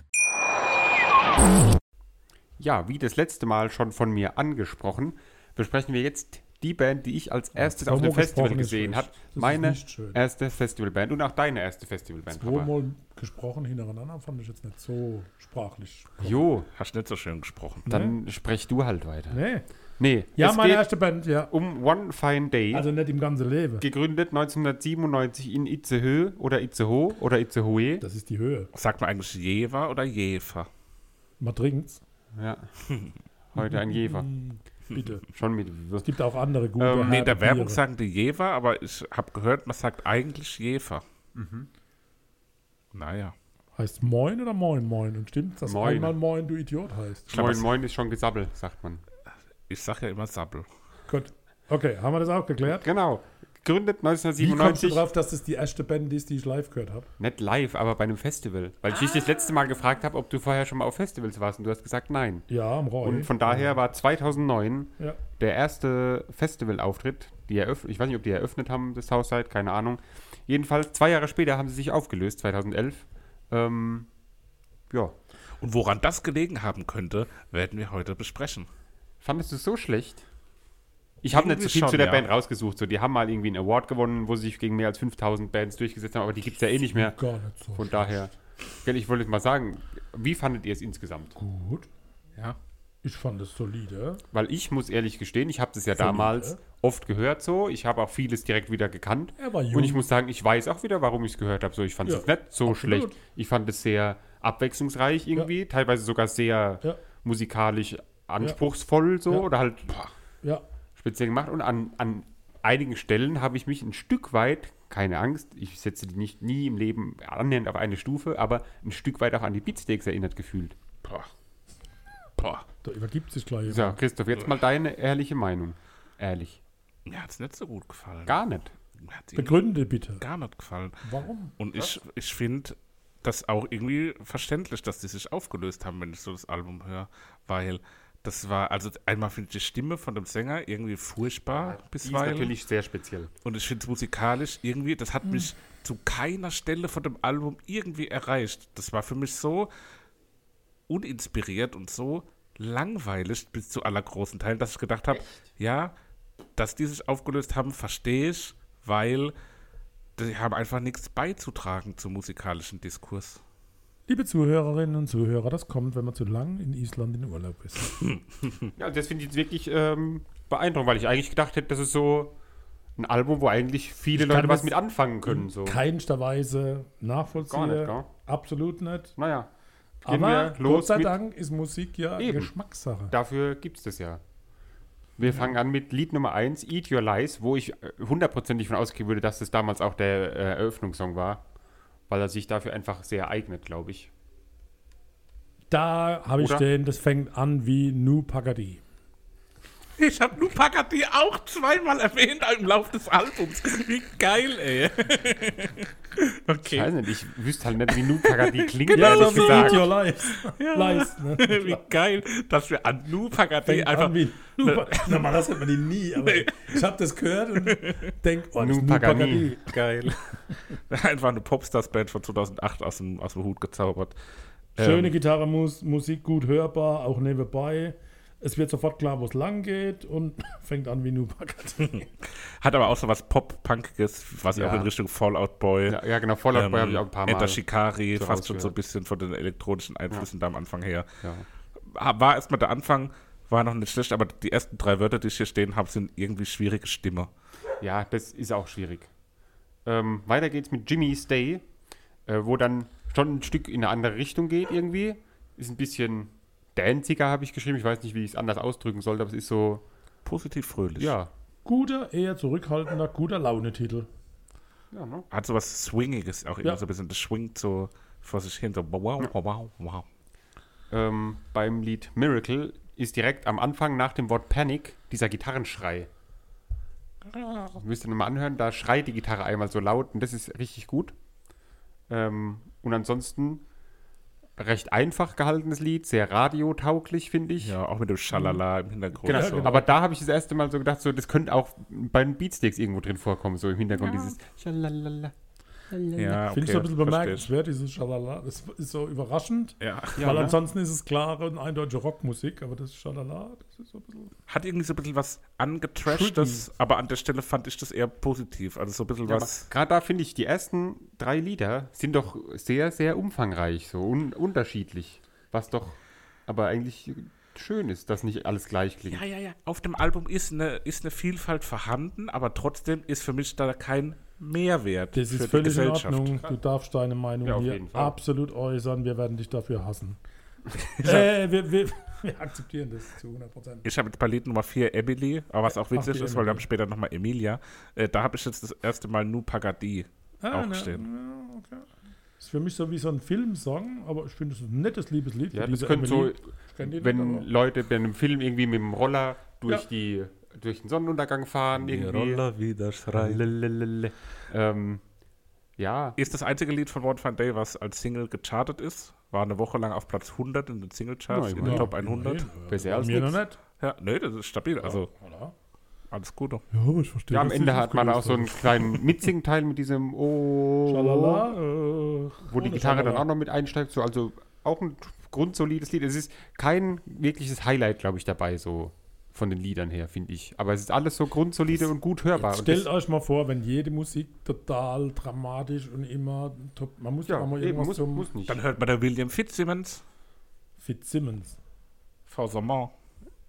Ja, wie das letzte Mal schon von mir angesprochen, besprechen wir jetzt die Band, die ich als erstes auf dem Festival gesehen habe. Meine erste Festivalband und auch deine erste Festivalband. Zweimal gesprochen hintereinander fand ich jetzt nicht so sprachlich. Jo, Hast nicht so schön gesprochen. dann sprech du halt weiter. Nee. Nee, Ja, es meine geht erste Band, ja. um One Fine Day, Also nicht im ganzen Leben. gegründet 1997 in Itzehoe oder Itzehoe oder Itzehoe. Das ist die Höhe. Sagt man eigentlich Jever oder Jefer? Man trinkt's. Ja, heute ein Jever. Bitte. Schon mit. Es gibt auch andere gute Ähm, Nee, in der Werbung Biere. sagen die Jever, aber ich habe gehört, man sagt eigentlich Jefer. Naja. Heißt Moin oder Moin Moin? Und stimmt, dass Moin. einmal Moin du Idiot heißt. glaub, Moin Moin ist schon gesabbelt, sagt man. Ich sag ja immer Sabbel. Gut. Okay, haben wir das auch geklärt? Genau. Gegründet Wie kommst du 1997. drauf, dass das die erste Band ist, die ich live gehört habe? Nicht live, aber bei einem Festival. Weil ich dich das letzte Mal gefragt habe, ob du vorher schon mal auf Festivals warst und du hast gesagt nein. Ja, am Roy. Und von daher war 2009 Ja. der erste Festivalauftritt, die eröffnet, ich weiß nicht, ob die eröffnet haben, das Haussite, keine Ahnung. Jedenfalls, zwei Jahre später haben sie sich aufgelöst, 2011. Ähm, ja. Und woran das gelegen haben könnte, werden wir heute besprechen. Fandest du es so schlecht? Ich habe nicht so viel schon, zu der ja. Band rausgesucht. So, die haben mal irgendwie einen Award gewonnen, wo sie sich gegen mehr als 5000 Bands durchgesetzt haben, aber die gibt es ja eh nicht mehr. Gar nicht so. Von daher, gell, ich wollte jetzt mal sagen, wie fandet ihr es insgesamt? Gut. Ja. Ich fand es solide. Weil ich muss ehrlich gestehen, ich habe das ja Solide. damals oft gehört so. Ich habe auch vieles direkt wieder gekannt. Er war jung. Und ich muss sagen, ich weiß auch wieder, warum ich es gehört habe. So, ich fand es Ja, nicht so absolut. schlecht. Ich fand es sehr abwechslungsreich irgendwie, teilweise sogar sehr Ja. musikalisch anspruchsvoll so Ja. oder halt Ja. Speziell gemacht. Und an, an einigen Stellen habe ich mich ein Stück weit, keine Angst, ich setze die nicht nie im Leben annähernd auf eine Stufe, aber ein Stück weit auch an die Beatsteaks erinnert gefühlt. Boah. Boah. Da übergibt sich gleich. So, Christoph, jetzt mal deine ehrliche Meinung. Ehrlich. Mir hat es nicht so gut gefallen. Gar nicht. Begründe bitte. gar nicht gefallen. Warum? Und ich, ich finde das auch irgendwie verständlich, dass die sich aufgelöst haben, wenn ich so das Album höre. Weil das war, also einmal finde ich die Stimme von dem Sänger irgendwie furchtbar Die ist bisweilen. natürlich sehr speziell. Und ich finde es musikalisch irgendwie, das hat mich zu keiner Stelle von dem Album irgendwie erreicht. Das war für mich so uninspiriert und so langweilig bis zu allergroßen Teilen, dass ich gedacht habe, ja, dass die sich aufgelöst haben, verstehe ich, weil die haben einfach nichts beizutragen zum musikalischen Diskurs. Liebe Zuhörerinnen und Zuhörer, das kommt, wenn man zu lang in Island in Urlaub ist. Ja, das finde ich jetzt wirklich ähm, beeindruckend, weil ich eigentlich gedacht hätte, das ist so ein Album, wo eigentlich viele Ich Leute was mit anfangen können. So. Keinster Weise nachvollziehen. Gar nicht, gell? Absolut nicht. Naja, Aber Gott sei Dank ist Musik ja Eben. Geschmackssache. dafür gibt es das ja. Wir fangen an mit Lied Nummer 1, Eat Your Lies, wo ich äh, hundertprozentig von ausgehen würde, dass das damals auch der äh, Eröffnungssong war, weil er sich dafür einfach sehr eignet, glaube ich. Da habe ich den, das fängt an wie Nu Pagadi. Ich habe nur Pagadi auch zweimal erwähnt im Laufe des Albums. Wie geil, ey. Ich okay. weiß nicht, ich wüsste halt nicht, wie Nu Pagadi klingt, Genau so wie gesagt. Your Lies. Lies ne? Wie geil, dass wir an Nu Pagadi Fängt einfach. an wie Pagadi. Normalerweise hört man die nie, aber ich habe das gehört und denke, oh, das Pagani. Pagadi. Geil. Einfach eine Popstars-Band von 2008 aus dem, aus dem Hut gezaubert. Schöne Ähm, Gitarre, Mus Musik gut hörbar, auch nebenbei. Es wird sofort klar, wo es lang geht und fängt an wie Pagadi. Hat aber auch so was Pop-Punkiges, was Ja. auch in Richtung Fallout Boy. Ja, ja, genau, Fallout Boy habe ich auch ein paar Mal. Enter Shikari, so fast schon so ein bisschen von den elektronischen Einflüssen da am Anfang her. Ja. War erstmal der Anfang, war noch nicht schlecht, aber die ersten drei Wörter, die ich hier stehen habe, sind irgendwie schwierige Stimme. Ja, das ist auch schwierig. Ähm, weiter geht's mit Jimmy Stay, äh, wo dann schon ein Stück in eine andere Richtung geht irgendwie. Ist ein bisschen danziger, habe ich geschrieben. Ich weiß nicht, wie ich es anders ausdrücken sollte, aber es ist so, Positiv fröhlich. ja. Guter, eher zurückhaltender, guter Launetitel. ja ne? Hat so was Swingiges auch immer Ja. so ein bisschen. Das schwingt so vor sich hin, so wow, wow, wow, wow. ähm, beim Lied Miracle ist direkt am Anfang nach dem Wort Panic dieser Gitarrenschrei. Müsst ihr nochmal anhören, da schreit die Gitarre einmal so laut und das ist richtig gut. Ähm, und ansonsten recht einfach gehaltenes Lied, sehr radiotauglich, finde ich. Ja, auch mit dem Schalala im Hintergrund. Genau, so. aber da habe ich das erste Mal so gedacht, so, das könnte auch bei den Beatsticks irgendwo drin vorkommen, so im Hintergrund dieses Schalalala. Ja, Finde ich okay, so ein bisschen bemerkenswert, dieses Schalala. Das ist so überraschend, Ja. Ja, weil ne? ansonsten ist es klare und eindeutige Rockmusik, aber das Schalala, das ist so ein bisschen. Hat irgendwie so ein bisschen was angetrashtes, aber an der Stelle fand ich das eher positiv. Also so ein bisschen Ja, was. Gerade da finde ich, die ersten drei Lieder sind doch sehr, sehr umfangreich, so un unterschiedlich. Was doch aber eigentlich schön ist, dass nicht alles gleich klingt. Ja, ja, ja. Auf dem Album ist eine, ist eine Vielfalt vorhanden, aber trotzdem ist für mich da kein Mehrwert Das für ist die völlig in Gesellschaft. Ordnung. Du darfst deine Meinung Ja, hier absolut äußern. Wir werden dich dafür hassen. äh, wir, wir, wir akzeptieren das zu 100 Prozent. Ich habe jetzt Lied Nummer 4 Emily, aber was auch witzig die ist, weil wir haben später nochmal Emilia. Äh, da habe ich jetzt das erste Mal Nu Pagadi Ah, auch ne, ja, okay. Ist für mich so wie so ein Filmsong, aber ich finde es ein nettes Liebeslied. Ja, das diese könnte so, wenn Leute bei einem Film irgendwie mit dem Roller durch, Ja. die, durch den Sonnenuntergang fahren, irgendwie. wieder Lalalala. Ähm, ja, Ist das einzige Lied von One Fine Day, was als Single gechartet ist. War eine Woche lang auf Platz 100 in den Singlecharts, Ja, in den immerhin. Top 100. immerhin. besser als mir noch nichts. nicht. Ja, nee, das ist stabil. Also alles Gute. Ja, aber ich verstehe. ja, am Ende hat man auch so einen kleinen Mitsing-Teil mit diesem Oh. Schalala. Äh, wo die ohne Gitarre dann Schalala. auch noch mit einsteigt. So, also auch ein grundsolides Lied. Es ist kein wirkliches Highlight, glaube ich, dabei, so von den Liedern her, finde ich. Aber es ist alles so grundsolide und gut hörbar. Jetzt Und stellt das, euch mal vor, wenn jede Musik total dramatisch und immer top. Man muss ja, auch mal eben, irgendwas muss, zum muss nicht. Dann hört man der William Fitzsimmons, Fitzsimmons. Fausamont.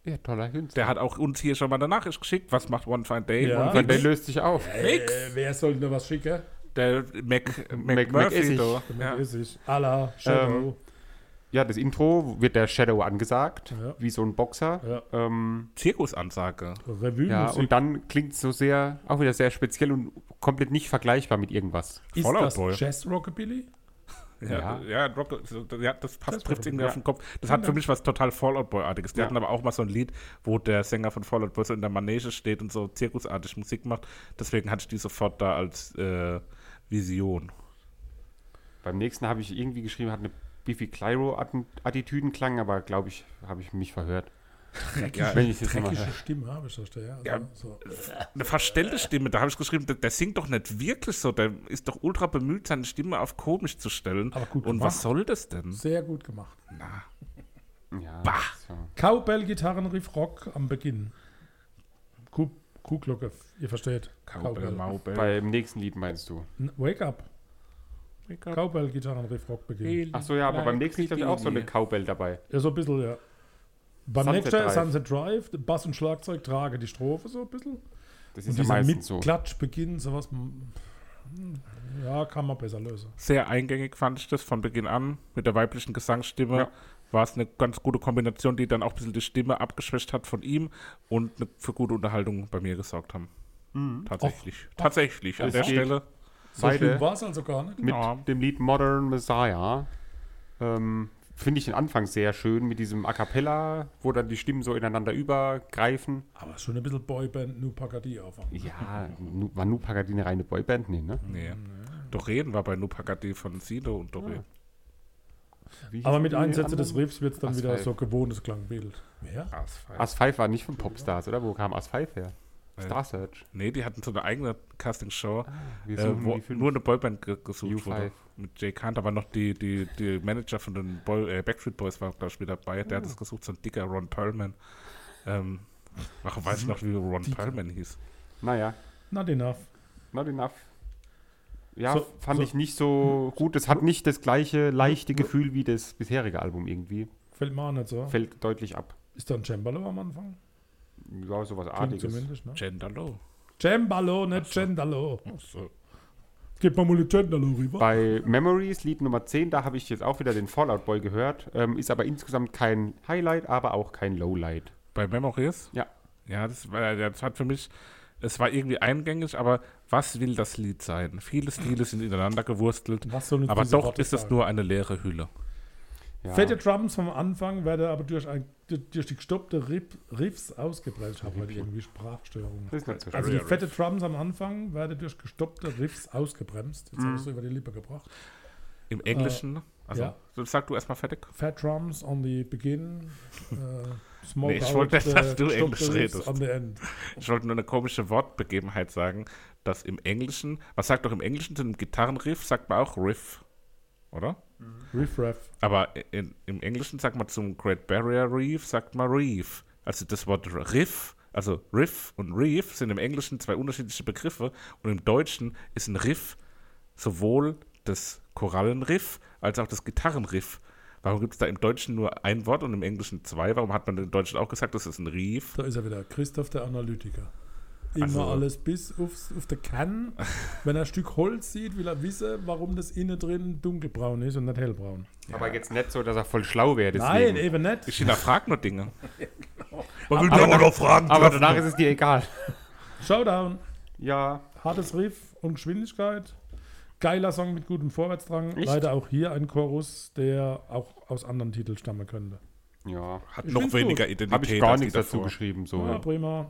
Ja, toller Künstler. Der hat auch uns hier schon mal eine Nachricht geschickt. Was macht One Fine Day? Ja. Und Und der löst sich auf. Äh, wer soll denn was schicken? Der Mac, Mac, Mac- Murphy. Macessig. da. Ja. Ja. Ist ich. Allah, Shadow. Ja, das Intro wird der Shadow angesagt, Ja. wie so ein Boxer. Ja. Ähm, Zirkusansage. Revue ja, und dann klingt es so sehr, auch wieder sehr speziell und komplett nicht vergleichbar mit irgendwas. ist Fallout das Boy. Jazz Rockabilly? Ja, Ja. ja, Rock, ja das passt, Das trifft irgendwie ja. auf den Kopf. Das hat für mich was total Fallout Boy-artiges. Die Ja. hatten aber auch mal so ein Lied, wo der Sänger von Fallout Boy so in der Manege steht und so zirkusartig Musik macht. Deswegen hatte ich die sofort da als äh, Vision. Beim nächsten habe ich irgendwie geschrieben, hat eine Biffy Clyro-Attitüdenklang, aber glaube ich, habe ich mich verhört. Ja, Wenn ich Dreckige höre. Stimme habe ich das da, ja. Ja. So. eine verstellte Stimme, da habe ich geschrieben, der, der singt doch nicht wirklich so. Der ist doch ultra bemüht, seine Stimme auf komisch zu stellen. Aber gut und gemacht. was soll das denn? Sehr gut gemacht. Ja, so. Cowbell-Gitarrenriff Rock am Beginn. Kuh- Kuhglocke, ihr versteht. Cowbell, Maubell. Beim nächsten Lied meinst du? N- Wake up. Cowbell-Gitarren-Riff Rock beginnt. Ach so, ja, aber beim nächsten Lied ist auch so eine Cowbell dabei. Ja, so ein bisschen, ja. Beim Sunset nächsten Drive. Sunset Drive, Bass und Schlagzeug trage die Strophe so ein bisschen. Das Und ist ja meistens so. Mitklatschbeginn, sowas, hm, ja, kann man besser lösen. Sehr eingängig fand ich das von Beginn an. Mit der weiblichen Gesangsstimme Ja. war es eine ganz gute Kombination, die dann auch ein bisschen die Stimme abgeschwächt hat von ihm und eine, für gute Unterhaltung bei mir gesorgt haben. Tatsächlich. Tatsächlich. An Es der geht. Stelle. So Beide war es also gar nicht. mit Ja. dem Lied Modern Messiah ähm, finde ich den Anfang sehr schön mit diesem A Cappella, wo dann die Stimmen so ineinander übergreifen. Aber schon ein bisschen Boyband, New Pagadi aufwand. Ja, war Nu Pagadi eine reine Boyband? Nee, ne? Nee. Doreen war bei Nupagati von Sido und Doreen. Hieß Aber mit Einsätzen des? Riffs wird es dann As wieder Five. so gewohntes Klangbild. Wer? As 5 war nicht von Popstars, oder? Wo kam As 5 her? Star Search. Nee, die hatten so eine eigene Castingshow, Wir äh, wo nur eine Boyband ge gesucht U5. wurde. Mit Jay Kant, aber noch die, die, die Manager von den Boy, äh, Backstreet Boys war, glaube ich, mit dabei. Der Ah. hat es gesucht, so ein dicker Ron Perlman. Ähm, warum weiß ich noch, wie Ron Perlman hieß? Naja, Not enough. not enough. Ja, So- fand so- ich nicht so gut. Es hat nicht das gleiche leichte Gefühl wie das bisherige Album irgendwie. Fällt mir auch nicht so. Fällt deutlich ab. Ist da ein Cembalo am Anfang? Ja, sowas Klingt Artiges. zumindest, ne? Gendalo. Cembalo, nicht Cendalo. So. Gib mal mal eine Cendalo rüber. Bei Memories, Lied Nummer 10, da habe ich jetzt auch wieder den Fallout Boy gehört. Ähm, ist aber insgesamt kein Highlight, aber auch kein Lowlight. Bei Memories? Ja. Ja, das, war, das hat für mich, es war irgendwie eingängig, aber was will das Lied sein? Viele Stile sind ineinander gewurstelt, Was soll aber doch ist es nur eine leere Hülle. Ja. Fette Drums vom Anfang werden aber durch, ein, durch die gestoppte Riff, Riffs ausgebremst. Ich habe heute irgendwie Sprachstörungen. So Also die fette Drums am Anfang werden durch gestoppte Riffs ausgebremst. Jetzt Mhm. habe ich so über die Lippe gebracht. Im Englischen, also ja. sag du erstmal fertig. Fat Drums on the begin. Äh, smoke Nee, ich wollte nicht, dass du gestoppte Englisch redest. On the end. Ich wollte nur eine komische Wortbegebenheit sagen, dass im Englischen, was sagt doch im Englischen zu einem Gitarrenriff, sagt man auch Riff, oder? Riff Raff. Aber in, im Englischen sagt man zum Great Barrier Reef, sagt man Reef. Also das Wort Riff, also Riff und Reef sind im Englischen zwei unterschiedliche Begriffe und im Deutschen ist ein Riff sowohl das Korallenriff als auch das Gitarrenriff. Warum gibt es da im Deutschen nur ein Wort und im Englischen zwei? Warum hat man im Deutschen auch gesagt, das ist ein Reef? Da ist er wieder. Christoph, der Analytiker. Immer Also- alles bis aufs, auf der Kann. Wenn er ein Stück Holz sieht, will er wissen, warum das innen drin dunkelbraun ist und nicht hellbraun. Aber jetzt nicht so, dass er voll schlau wäre. Nein, eben nicht. Ich hinterfrage nur Dinge. Man will ja auch noch fragen Aber dürfen. danach ist es dir egal. Showdown. Ja, Hartes Riff und Geschwindigkeit. Geiler Song mit gutem Vorwärtsdrang. Echt? Leider auch hier ein Chorus, der auch aus anderen Titeln stammen könnte. ja. Hat Ich noch weniger gut. Identität. Habe ich gar nichts dazu geschrieben. So. Ja, prima.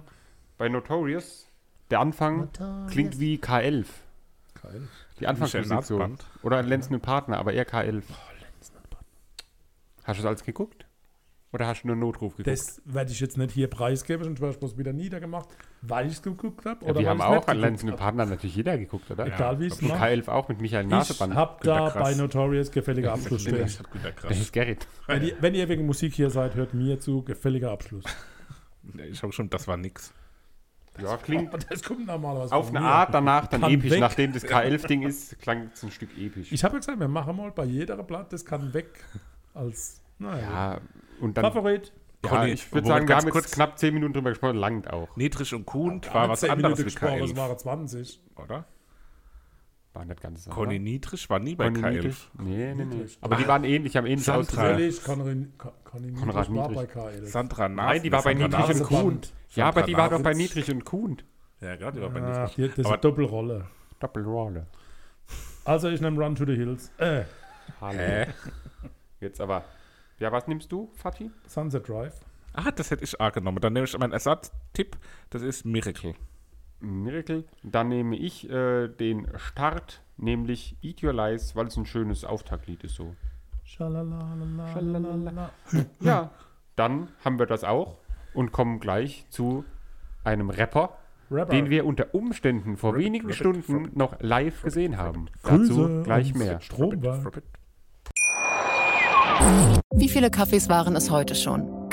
Bei Notorious, der Anfang klingt wie K11. Geil. Die Anfangsmusik so. Nasband. Oder Lenzen und Partner, aber eher K11. Oh, Hast du das alles geguckt? Oder hast du nur Notruf geguckt? Das werde ich jetzt nicht hier preisgeben, sonst wäre ich bloß wieder niedergemacht, weil ich es geguckt habe. ja, oder wir weil haben auch an geguckt Lenzen und hab. Partner natürlich jeder geguckt, oder? Egal wie es Und macht. K11 auch mit Michael Ich Naseband. habe da bei Notorious gefälliger Abschluss stehen. Das ist Gerrit. Wenn ihr, wenn ihr wegen Musik hier seid, hört mir zu, gefälliger Abschluss. Ich habe schon, das war nix. Ja, klingt Das kommt normalerweise auf von eine mir. Art danach dann Kann episch. weg. Nachdem das K11-Ding ist, klang es ein Stück episch. Ich habe ja gesagt, wir machen mal bei jeder Blatt, das kann weg als naja, ja, und dann. Favorit. Ja, ich würde sagen, wir haben jetzt kurz. knapp 10 Minuten drüber gesprochen, langt auch. Niedrig und Kuhn war was 10 anderes Minuten gesprochen, Es K11, waren 20. oder? War nicht ganz so. Conny oder? Niedrig war nie bei Conny K11. Niedrig? Nee, nee, nee. Aber die waren ähnlich, haben ähnlich Sandra. ausgesehen. Conny, Conny Konrad war bei KL. Sandra Nas. Nein, die war bei Sandra Niedrig und Kuhn. Ja, aber die war doch bei. Niedrig und Kuhn. Ja, genau, die war bei die, das ist eine Doppelrolle. Doppelrolle. Also ich nehme Run to the Hills. Äh, Hallo. Jetzt aber. Ja, was nimmst du, Fatih? Sunset Drive. Ah, das hätte ich auch genommen. Dann nehme ich meinen Ersatztipp. Das ist Miracle. Miracle. Dann nehme ich äh, den Start, nämlich Eat Your Lies, weil es ein schönes Auftaktlied ist so. Ja, dann haben wir das auch und kommen gleich zu einem Rapper, Rapper. den wir unter Umständen vor Rabbit, wenigen Rabbit, Stunden Rabbit, noch live gesehen haben. Dazu gleich mehr. Wie viele Kaffees waren es heute schon?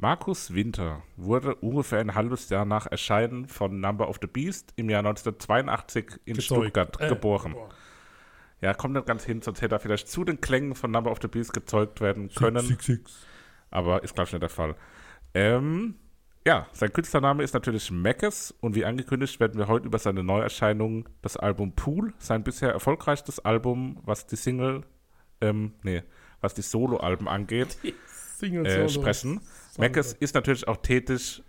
Markus Winter wurde ungefähr ein halbes Jahr nach Erscheinen von Number of the Beast im Jahr 1982 in Gezeugt. Stuttgart Äh, geboren. geboren. Ja, kommt nicht ganz hin, sonst hätte er vielleicht zu den Klängen von Number of the Beast gezeugt werden können. Six, six. aber ist, glaube ich, nicht der Fall. Ähm, ja, sein Künstlername ist natürlich Mackes und wie angekündigt werden wir heute über seine Neuerscheinung, das Album Pool, sein bisher erfolgreichstes Album, was die Single, ähm, nee, was die Soloalben angeht, Single äh, Solo. sprechen. Mackes ist natürlich auch tätig,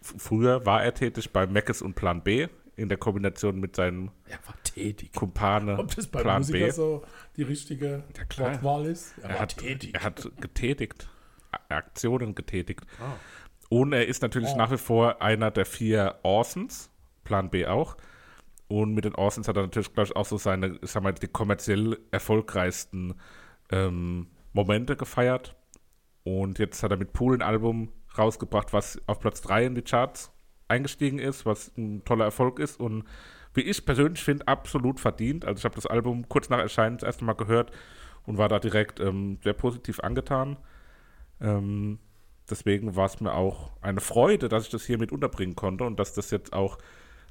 früher war er tätig bei Mackes und Plan B in der Kombination mit seinem Er war tätig. Kumpane Ob das bei Plan Musiker B. so die richtige klar. Wortwahl ist? Er, Er war hat, tätig. er hat getätigt, Aktionen getätigt. Ah. Und er ist natürlich Oh. nach wie vor einer der vier Orsons, Plan B auch. Und mit den Orsons hat er natürlich, glaube ich, auch so seine, ich sag mal, die kommerziell erfolgreichsten ähm, Momente gefeiert. Und jetzt hat er mit Pool ein Album rausgebracht, was auf Platz 3 in die Charts eingestiegen ist, was ein toller Erfolg ist und wie ich persönlich finde, absolut verdient. Also ich habe das Album kurz nach Erscheinen das erste Mal gehört und war da direkt ähm, sehr positiv angetan. Ähm, deswegen war es mir auch eine Freude, dass ich das hier mit unterbringen konnte und dass das jetzt auch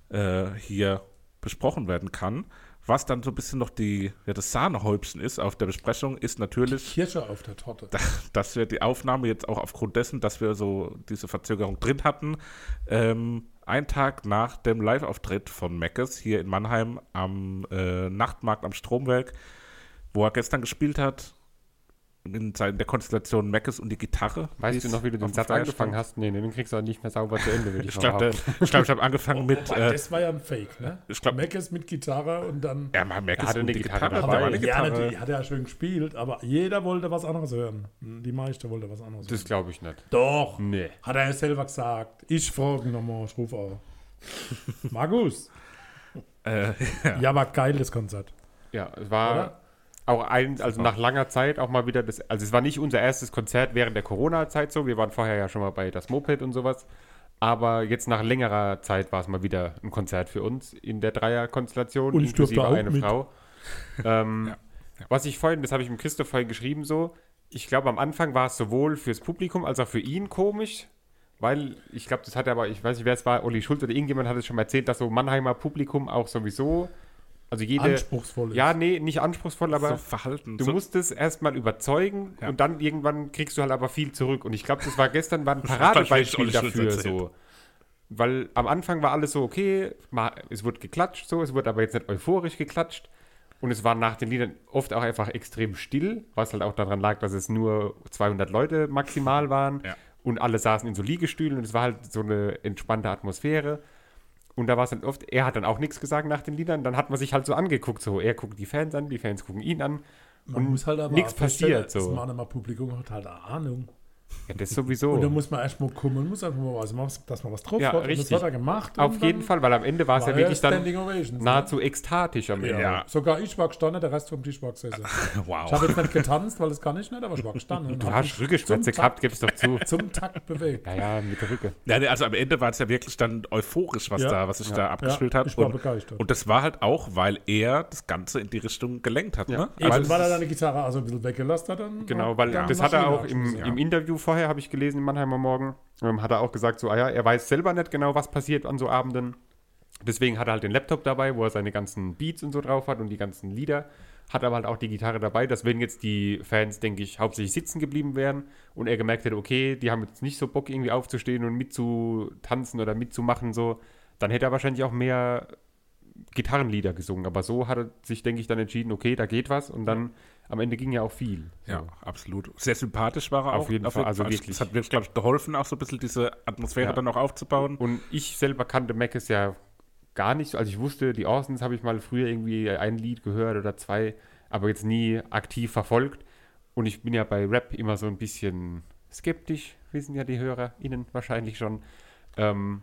äh, hier besprochen werden kann. Was dann so ein bisschen noch die, ja, das Sahnehäubchen ist auf der Besprechung, ist natürlich, Kirsche auf der Torte. dass wir die Aufnahme jetzt auch aufgrund dessen, dass wir so diese Verzögerung drin hatten, ähm, einen Tag nach dem Live-Auftritt von Meckes hier in Mannheim am äh, Nachtmarkt am Stromwerk, wo er gestern gespielt hat, in der Konstellation Meckes und die Gitarre. Weißt du noch, wie du den auf Satz Flyer angefangen stand. hast? Nee, nee, den kriegst du auch nicht mehr sauber zu Ende, würde ich, Ich glaube, ich, glaub, ich habe angefangen mit. Wobei, Äh, das war ja ein Fake, ne? ich glaub- Meckes mit Gitarre und dann. ja, mal Meckes Er hatte eine die Gitarre Gitarre. dabei. Da war eine ja, Gitarre. natürlich, hat er ja schön gespielt, aber jeder wollte was anderes hören. Die meiste wollte was anderes Das hören. glaube ich nicht. Doch, Nee. hat er ja selber gesagt. Ich frage nochmal, ich rufe auch. Markus. Äh, Ja, aber geil, das Konzert. Ja, es war Oder? Auch ein, also nach langer Zeit auch mal wieder das, also es war nicht unser erstes Konzert während der Corona-Zeit so, wir waren vorher ja schon mal bei das Moped und sowas, aber jetzt nach längerer Zeit war es mal wieder ein Konzert für uns in der Dreier-Konstellation, inklusive eine mit. Frau. Ähm, Was ich vorhin, das habe ich dem Christoph vorhin geschrieben so, ich glaube am Anfang war es sowohl fürs Publikum als auch für ihn komisch, weil ich glaube, das hat aber, ich weiß nicht, wer es war, Olli Schulz oder irgendjemand hat es schon mal erzählt, dass so Mannheimer Publikum auch sowieso, also jede... Anspruchsvoll ist. Ja, nee, nicht anspruchsvoll, aber so verhalten. du so, musst es erstmal überzeugen Ja. und dann irgendwann kriegst du halt aber viel zurück. Und ich glaube, das war gestern war ein Paradebeispiel dafür so. Weil am Anfang war alles so okay, mal, es wurde geklatscht so, es wurde aber jetzt nicht euphorisch geklatscht. Und es war nach den Liedern oft auch einfach extrem still, was halt auch daran lag, dass es nur 200 Leute maximal waren. Ja. Und alle saßen in so Liegestühlen und es war halt so eine entspannte Atmosphäre. Und da war es dann oft, er hat dann auch nichts gesagt nach den Liedern, dann hat man sich halt so angeguckt, so er guckt die Fans an, die Fans gucken ihn an. Man muss halt aber nichts passiert, so. Das Mannheimer Publikum hat halt eine Ahnung. Ja, das sowieso. Und da muss man erst mal kommen, muss einfach mal was machen, dass man was drauf Ja, hat. Und richtig. das hat er gemacht. Auf und jeden dann Fall, weil am Ende war es ja wirklich dann Ovations, nahezu ekstatisch am Ende. Ja. Sogar ich war gestanden, der Rest vom Tisch war gesessen. Ich wow. habe jetzt nicht getanzt, weil das kann ich nicht, aber ich war gestanden. und Du hast Rückenschmerzen gehabt, Takt- gib's doch zu. Zum Takt bewegt. Ja, ja, mit der Rücke. Ja, nee, also am Ende war es ja wirklich dann euphorisch, was Ja. da, was sich da abgespielt Ja, hat. ich war und, begeistert. und das war halt auch, weil er das Ganze in die Richtung gelenkt hat. Ne? Eben, Also weil er seine Gitarre also ein bisschen weggelassen hat. Dann Genau, weil dann das hat er auch im Interview vorher, habe ich gelesen, im Mannheimer Morgen, ähm, hat er auch gesagt, so, ah ja, er weiß selber nicht genau, was passiert an so Abenden. Deswegen hat er halt den Laptop dabei, wo er seine ganzen Beats und so drauf hat und die ganzen Lieder. Hat aber halt auch die Gitarre dabei, dass wenn jetzt die Fans, denke ich, hauptsächlich sitzen geblieben wären und er gemerkt hätte, okay, die haben jetzt nicht so Bock irgendwie aufzustehen und mitzutanzen oder mitzumachen, so, dann hätte er wahrscheinlich auch mehr Gitarrenlieder gesungen. Aber so hat er sich, denke ich, dann entschieden, okay, da geht was und dann am Ende ging ja auch viel. So. Ja, absolut. Sehr sympathisch war er Auf auch. jeden Fall, also wirklich. Es hat wirklich, glaube ich, geholfen, auch so ein bisschen diese Atmosphäre Ja. dann auch aufzubauen. Und ich selber kannte Mackes ja gar nicht. Also ich wusste, die Orsons habe ich mal früher irgendwie ein Lied gehört oder zwei, aber jetzt nie aktiv verfolgt. Und ich bin ja bei Rap immer so ein bisschen skeptisch, wissen ja die HörerInnen wahrscheinlich schon. Ähm,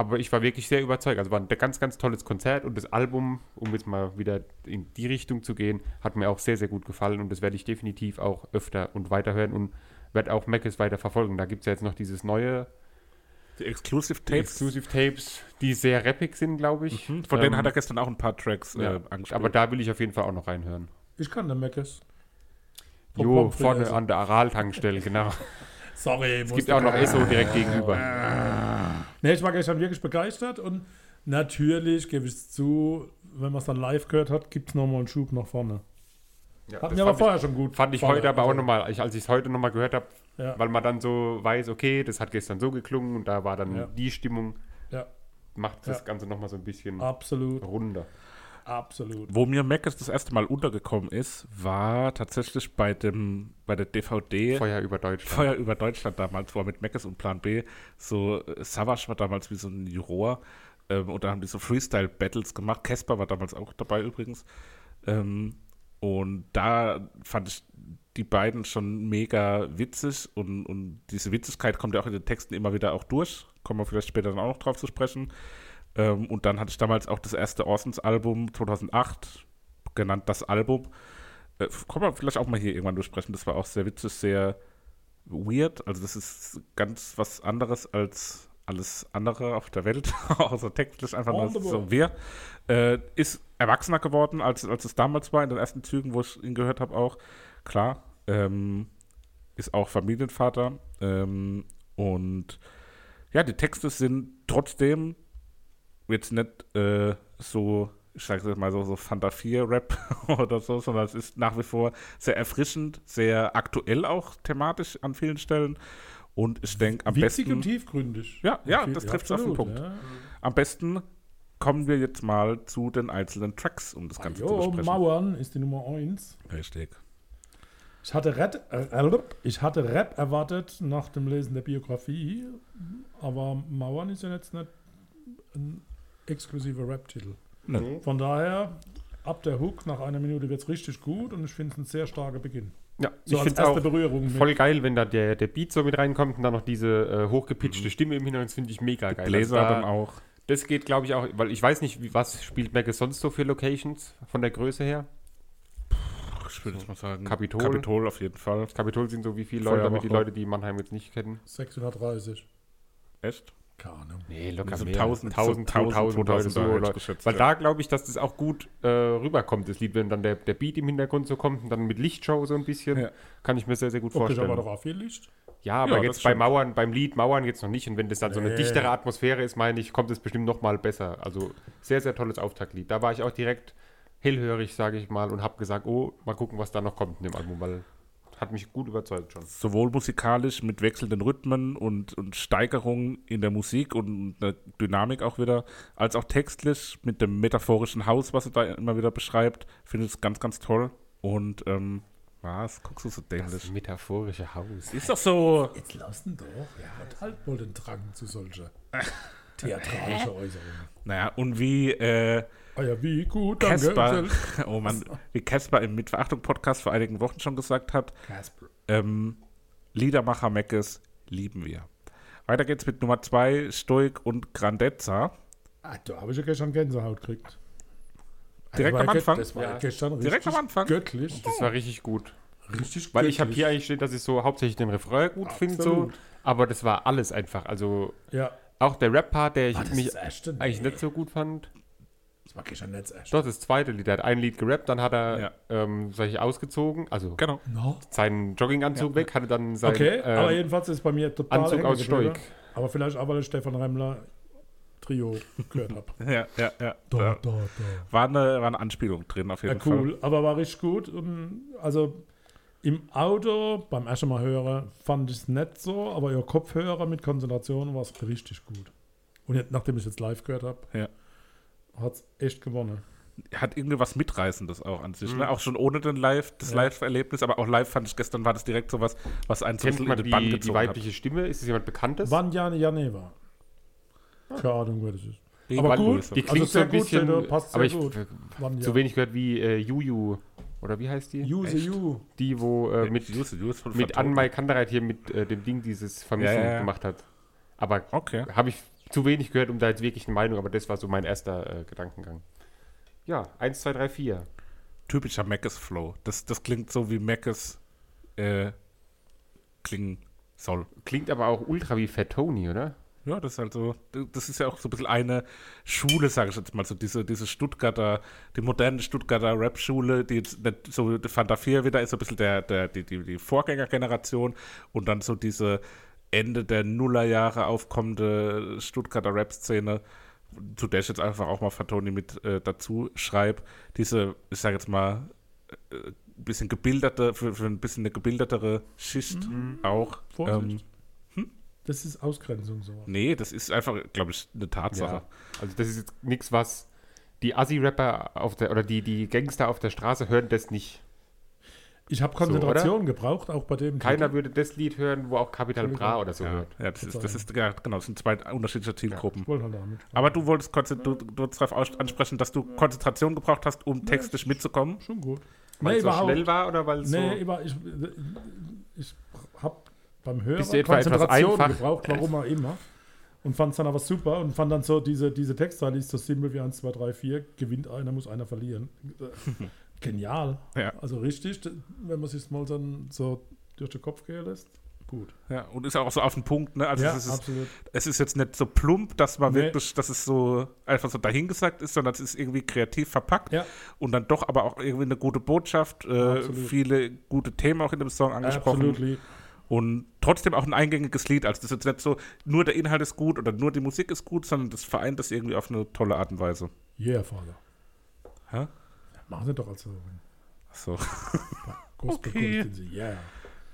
aber ich war wirklich sehr überzeugt. Also war ein ganz, ganz tolles Konzert und das Album, um jetzt mal wieder in die Richtung zu gehen, hat mir auch sehr, sehr gut gefallen und das werde ich definitiv auch öfter und weiterhören und werde auch Mackes weiter verfolgen. Da gibt es ja jetzt noch dieses neue Die Exclusive die Tapes. Exclusive Tapes, die sehr rappig sind, glaube ich. Mhm. Von denen Ähm, hat er gestern auch ein paar Tracks ja, äh, angespielt. Aber da will ich auf jeden Fall auch noch reinhören. Ich kann den Meckes. Vom Jo, vorne essen. an der Aral-Tankstelle, genau. Sorry, Es gibt auch noch Esso direkt gegenüber. Ne, ich war gestern wirklich begeistert und natürlich gebe ich es zu, wenn man es dann live gehört hat, gibt es nochmal einen Schub nach vorne. Ja, Hat mir aber vorher ich, schon gut Fand ich gefallen. heute aber auch Also, nochmal, ich, als ich es heute nochmal gehört habe, Ja. weil man dann so weiß, okay, das hat gestern so geklungen und da war dann Ja. die Stimmung, Ja, macht das Ja. Ganze nochmal so ein bisschen absolut, runder. Absolut. Wo mir Mac das erste Mal untergekommen ist, war tatsächlich bei dem bei der DVD Feuer über Deutschland. Feuer über Deutschland damals, wo er mit Meckes und Plan B so äh, Savage war damals wie so ein Juror ähm, und da haben die so Freestyle-Battles gemacht. Casper war damals auch dabei übrigens. Ähm, und da fand ich die beiden schon mega witzig und, und diese Witzigkeit kommt ja auch in den Texten immer wieder auch durch. Kommen wir vielleicht später dann auch noch drauf zu sprechen. Ähm, und dann hatte ich damals auch das erste Orsons-Album 2008, genannt Das Album. Äh, kann man vielleicht auch mal hier irgendwann durchsprechen. Das war auch sehr witzig, sehr weird. Also das ist ganz was anderes als alles andere auf der Welt, außer textlich einfach nur so wir. Äh, ist erwachsener geworden, als, als es damals war, in den ersten Zügen, wo ich ihn gehört habe auch. Klar, ähm, ist auch Familienvater. Ähm, und ja, die Texte sind trotzdem jetzt nicht äh, so, ich sage jetzt mal so, so Fanta 4 Rap oder so, sondern es ist nach wie vor sehr erfrischend, sehr aktuell auch thematisch an vielen Stellen. Und ich denke, am Witzig besten. und tiefgründig. Ja, ja, Viel- das trifft auf den Punkt. Ja. Am besten kommen wir jetzt mal zu den einzelnen Tracks, um das Ganze zu Jo, besprechen. Mauern ist die Nummer 1. Richtig. Ich hatte, Rap, äh, ich hatte Rap erwartet nach dem Lesen der Biografie, aber Mauern ist ja jetzt nicht ein exklusiver Rap-Titel. Nee. Von daher, ab der Hook, nach einer Minute wird es richtig gut und ich finde es ein sehr starker Beginn. Ja, So ich als finde erste auch Berührung mit- voll geil, wenn da der, der Beat so mit reinkommt und dann noch diese äh, hochgepitchte Stimme im Hintergrund, das finde ich mega geil. Bläser Also da- dann auch. Das geht, glaube ich, auch, weil ich weiß nicht, wie, was spielt Mac sonst so für Locations von der Größe her. Ich würde jetzt mal sagen, Kapitol. Kapitol auf jeden Fall. Kapitol sind so wie viele Leute, damit die. Leute, die Mannheim jetzt nicht kennen. 630. Echt? Keine Ahnung. Nee, locker So mehr. 1000, 1000, so 1000, 2000 Leute, 2000 so da hätte ich Leute. geschätzt, Weil ja. da glaube ich, dass das auch gut äh, rüberkommt, das Lied, wenn dann der, der Beat im Hintergrund so kommt und dann mit Lichtshow so ein bisschen, Ja. kann ich mir sehr, sehr gut Okay, vorstellen. aber doch auch viel Licht. Ja, aber Ja, jetzt bei stimmt. Mauern, beim Lied Mauern jetzt noch nicht. Und wenn das dann so eine Nee. dichtere Atmosphäre ist, meine ich, kommt es bestimmt noch mal besser. Also sehr, sehr tolles Auftaktlied. Da war ich auch direkt hellhörig, sage ich mal, und habe gesagt, oh, mal gucken, was da noch kommt in dem Album, weil hat mich gut überzeugt schon. sowohl musikalisch mit wechselnden Rhythmen und, und Steigerungen in der Musik und eine Dynamik auch wieder, als auch textlich mit dem metaphorischen Haus, was er da immer wieder beschreibt, finde ich es ganz, ganz toll. Und ähm, was, guckst du so dämlich? metaphorische Haus. Ist doch so. Jetzt lassen doch. Er hat halt wohl den Drang zu solcher theatralischer Äußerungen. Naja, und wie äh, ja, wie gut, danke. Casper, Sel- oh Mann, wie Casper im Mitverachtung-Podcast vor einigen Wochen schon gesagt hat, Casper. ähm, Liedermacher Meckes lieben wir. Weiter geht's mit Nummer 2, Stoik und Grandezza. Ah, da habe ich ja gestern Gänsehaut gekriegt. Direkt Das am Anfang? Das war Ja. gestern Direkt am Anfang? göttlich. Das war richtig gut. Richtig Weil ich habe göttlich. hier eigentlich steht, dass ich so hauptsächlich den Refrain gut finde, so. Aber das war alles einfach. Also Ja. auch der Rap-Part, der ich das mich eigentlich Nee. nicht so gut fand. Das war nicht das erste. Doch, das zweite Lied. Er hat ein Lied gerappt, dann hat er, Ja. ähm, sag ich, ausgezogen, also Genau. No. seinen Jogginganzug weg, hatte dann sein Okay, ähm, aber jedenfalls ist bei mir total Anzug aus. Stoik. Aber vielleicht auch, weil ich Stefan Remmler Trio gehört habe. Ja, ja, ja. Da, Da da, da. war, eine, war eine Anspielung drin auf Ja, jeden cool, aber war richtig gut. Und also im Auto, beim ersten Mal hören, fand ich es nicht so, aber ihr Kopfhörer mit Konzentration war es richtig gut. Und jetzt, nachdem ich es jetzt live gehört habe, Ja. Hat es echt gewonnen. Hat irgendwie was Mitreißendes auch an sich. Ne? Auch schon ohne den Live, das Mhm. Ja. Live-Erlebnis, aber auch live fand ich gestern war das direkt sowas, was einen so ein Kennt bisschen man in den Bann die, die gezogen weibliche Stimme? Ist es jemand Bekanntes? Wann Jane Janeva? Keine Ahnung, wer das ist. hat. aber gut, Die klingt Also so sehr ein gut, bisschen, Shadow, passt aber sehr ich gut. Wann zu wenig gehört wie äh, Juju. Oder wie heißt die? Use you. Die, wo äh, mit, Just von mit. Anmai Kandereit hier mit äh, dem Ding dieses Vermissen Ja, ja, ja. gemacht hat. Aber Okay. habe ich zu wenig gehört, um da jetzt wirklich eine Meinung, aber das war so mein erster äh, Gedankengang. Ja, 1, 2, 3, 4. Typischer Macis-Flow. Das, das klingt so, wie Macis äh, klingen soll. Klingt aber auch ultra wie Fat Tony, oder? Ja, das ist halt so, das ist ja auch so ein bisschen eine Schule, sage ich jetzt mal, so diese, diese Stuttgarter, die moderne Stuttgarter Rap-Schule, die jetzt nicht so Fanta 4 wieder ist, so ein bisschen der, der, die, die, die Vorgängergeneration und dann so diese Ende der Nullerjahre aufkommende Stuttgarter Rap-Szene, zu der ich jetzt einfach auch mal Fatoni mit äh, dazu schreibe, diese, ich sage jetzt mal, äh, bisschen gebilderte, für, für ein bisschen eine gebildetere Schicht auch. Vorsicht. Ähm, Das ist Ausgrenzung so. nee, das ist einfach, glaube ich, eine Tatsache. Ja. Also das ist jetzt nichts, was die Assi-Rapper auf der, oder die, die Gangster auf der Straße hören das nicht. Ich habe Konzentration gebraucht, auch bei dem Keiner Titel. würde das Lied hören, wo auch Capital Bra oder so Ja, hört. ja das, ist, das ist, ja, genau, das sind zwei unterschiedliche Zielgruppen. Wollte halt. Aber du wolltest, du, du darauf ansprechen, dass du Konzentration gebraucht hast, um textlich mitzukommen. Schon gut. Weil es so schnell war oder weil es Nee, so... über, ich, ich habe beim Hören Bist du etwa etwas Konzentration gebraucht, warum auch immer. Und fand es dann aber super und fand dann so diese, diese Textzeile, die ist so simpel wie 1, 2, 3, 4, gewinnt einer, muss einer verlieren. Genial. Ja. Also richtig, wenn man sich mal dann so durch den Kopf gehen lässt. Gut. Ja, und ist auch so auf den Punkt, ne? Also ja, es, ist, absolut. es ist jetzt nicht so plump, dass man Nee. wirklich, dass es so einfach so dahingesagt ist, sondern es ist irgendwie kreativ verpackt Ja. und dann doch aber auch irgendwie eine gute Botschaft, äh, viele gute Themen auch in dem Song angesprochen. Absolut. Und trotzdem auch ein eingängiges Lied. Also das ist jetzt nicht so, nur der Inhalt ist gut oder nur die Musik ist gut, sondern das vereint das irgendwie auf eine tolle Art und Weise. Yeah, Vater. Hä? Machen Sie doch also So. Gospel Okay. Sie. Yeah.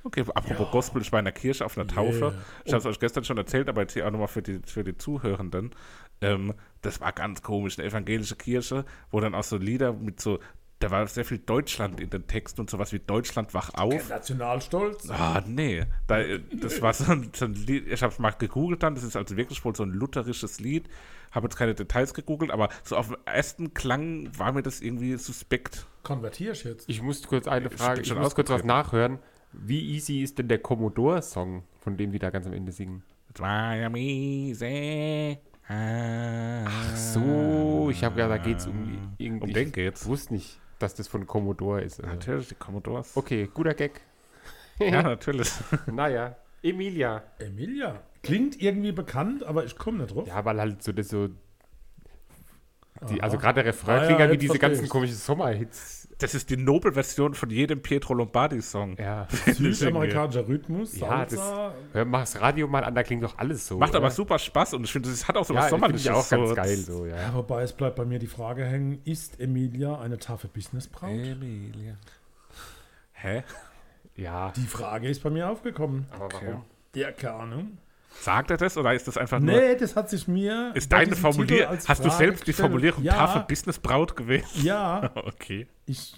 Okay, apropos Gospel, ich war in der Kirche auf einer Taufe. Yeah. Ich habe es euch gestern schon erzählt, aber jetzt hier auch nochmal für die, für die Zuhörenden. Ähm, das war ganz komisch, eine evangelische Kirche, wo dann auch so Lieder mit so, da war sehr viel Deutschland in den Texten und sowas wie Deutschland wach auf. Nationalstolz. Ah, nee. Da, das war so ein, so ein Lied, ich habe es mal gegoogelt dann, das ist also wirklich wohl so ein lutherisches Lied. Habe jetzt keine Details gegoogelt, aber so auf den ersten Klang war mir das irgendwie suspekt. Konvertiere ich jetzt? Ich muss kurz eine Ich Frage, ich schon muss kurz was nachhören. Wie easy ist denn der Commodore-Song, von dem die da ganz am Ende singen? Das war ja miese. Ach so, ich habe ja, da geht es um irgendwie. Um den geht's. Ich wusste nicht, dass das von Commodore ist. Also. Natürlich, die Commodores. Okay, guter Gag. Ja, natürlich. Naja, Emilia. Emilia. Klingt irgendwie bekannt, aber ich komme nicht drauf. Ja, weil halt so das so. Die, also gerade der Refrain Ah, klingt ja wie jetzt diese ganzen komischen Sommerhits. Das ist die Nobelversion von jedem Pietro Lombardi-Song. Ja. Südamerikanischer Rhythmus, Ja, Salsa. Hör mal das Radio mal an, da klingt doch alles so. Macht aber oder? super Spaß und ich finde, es hat auch so Ja, was Sommerliches. ich auch ganz so. geil so, ja. Ja, wobei es bleibt bei mir die Frage hängen, ist Emilia eine taffe Businessbraut? Emilia. Hä? Ja, Die Frage ist bei mir aufgekommen. aber warum? Ja, keine Ahnung. Sagt er das oder ist das einfach nur. Nee, das hat sich mir. Ist deine Formulierung. Hast du Frage selbst die. Formulierung ja, Tafel Business Braut gewählt? Ja, Okay. ich,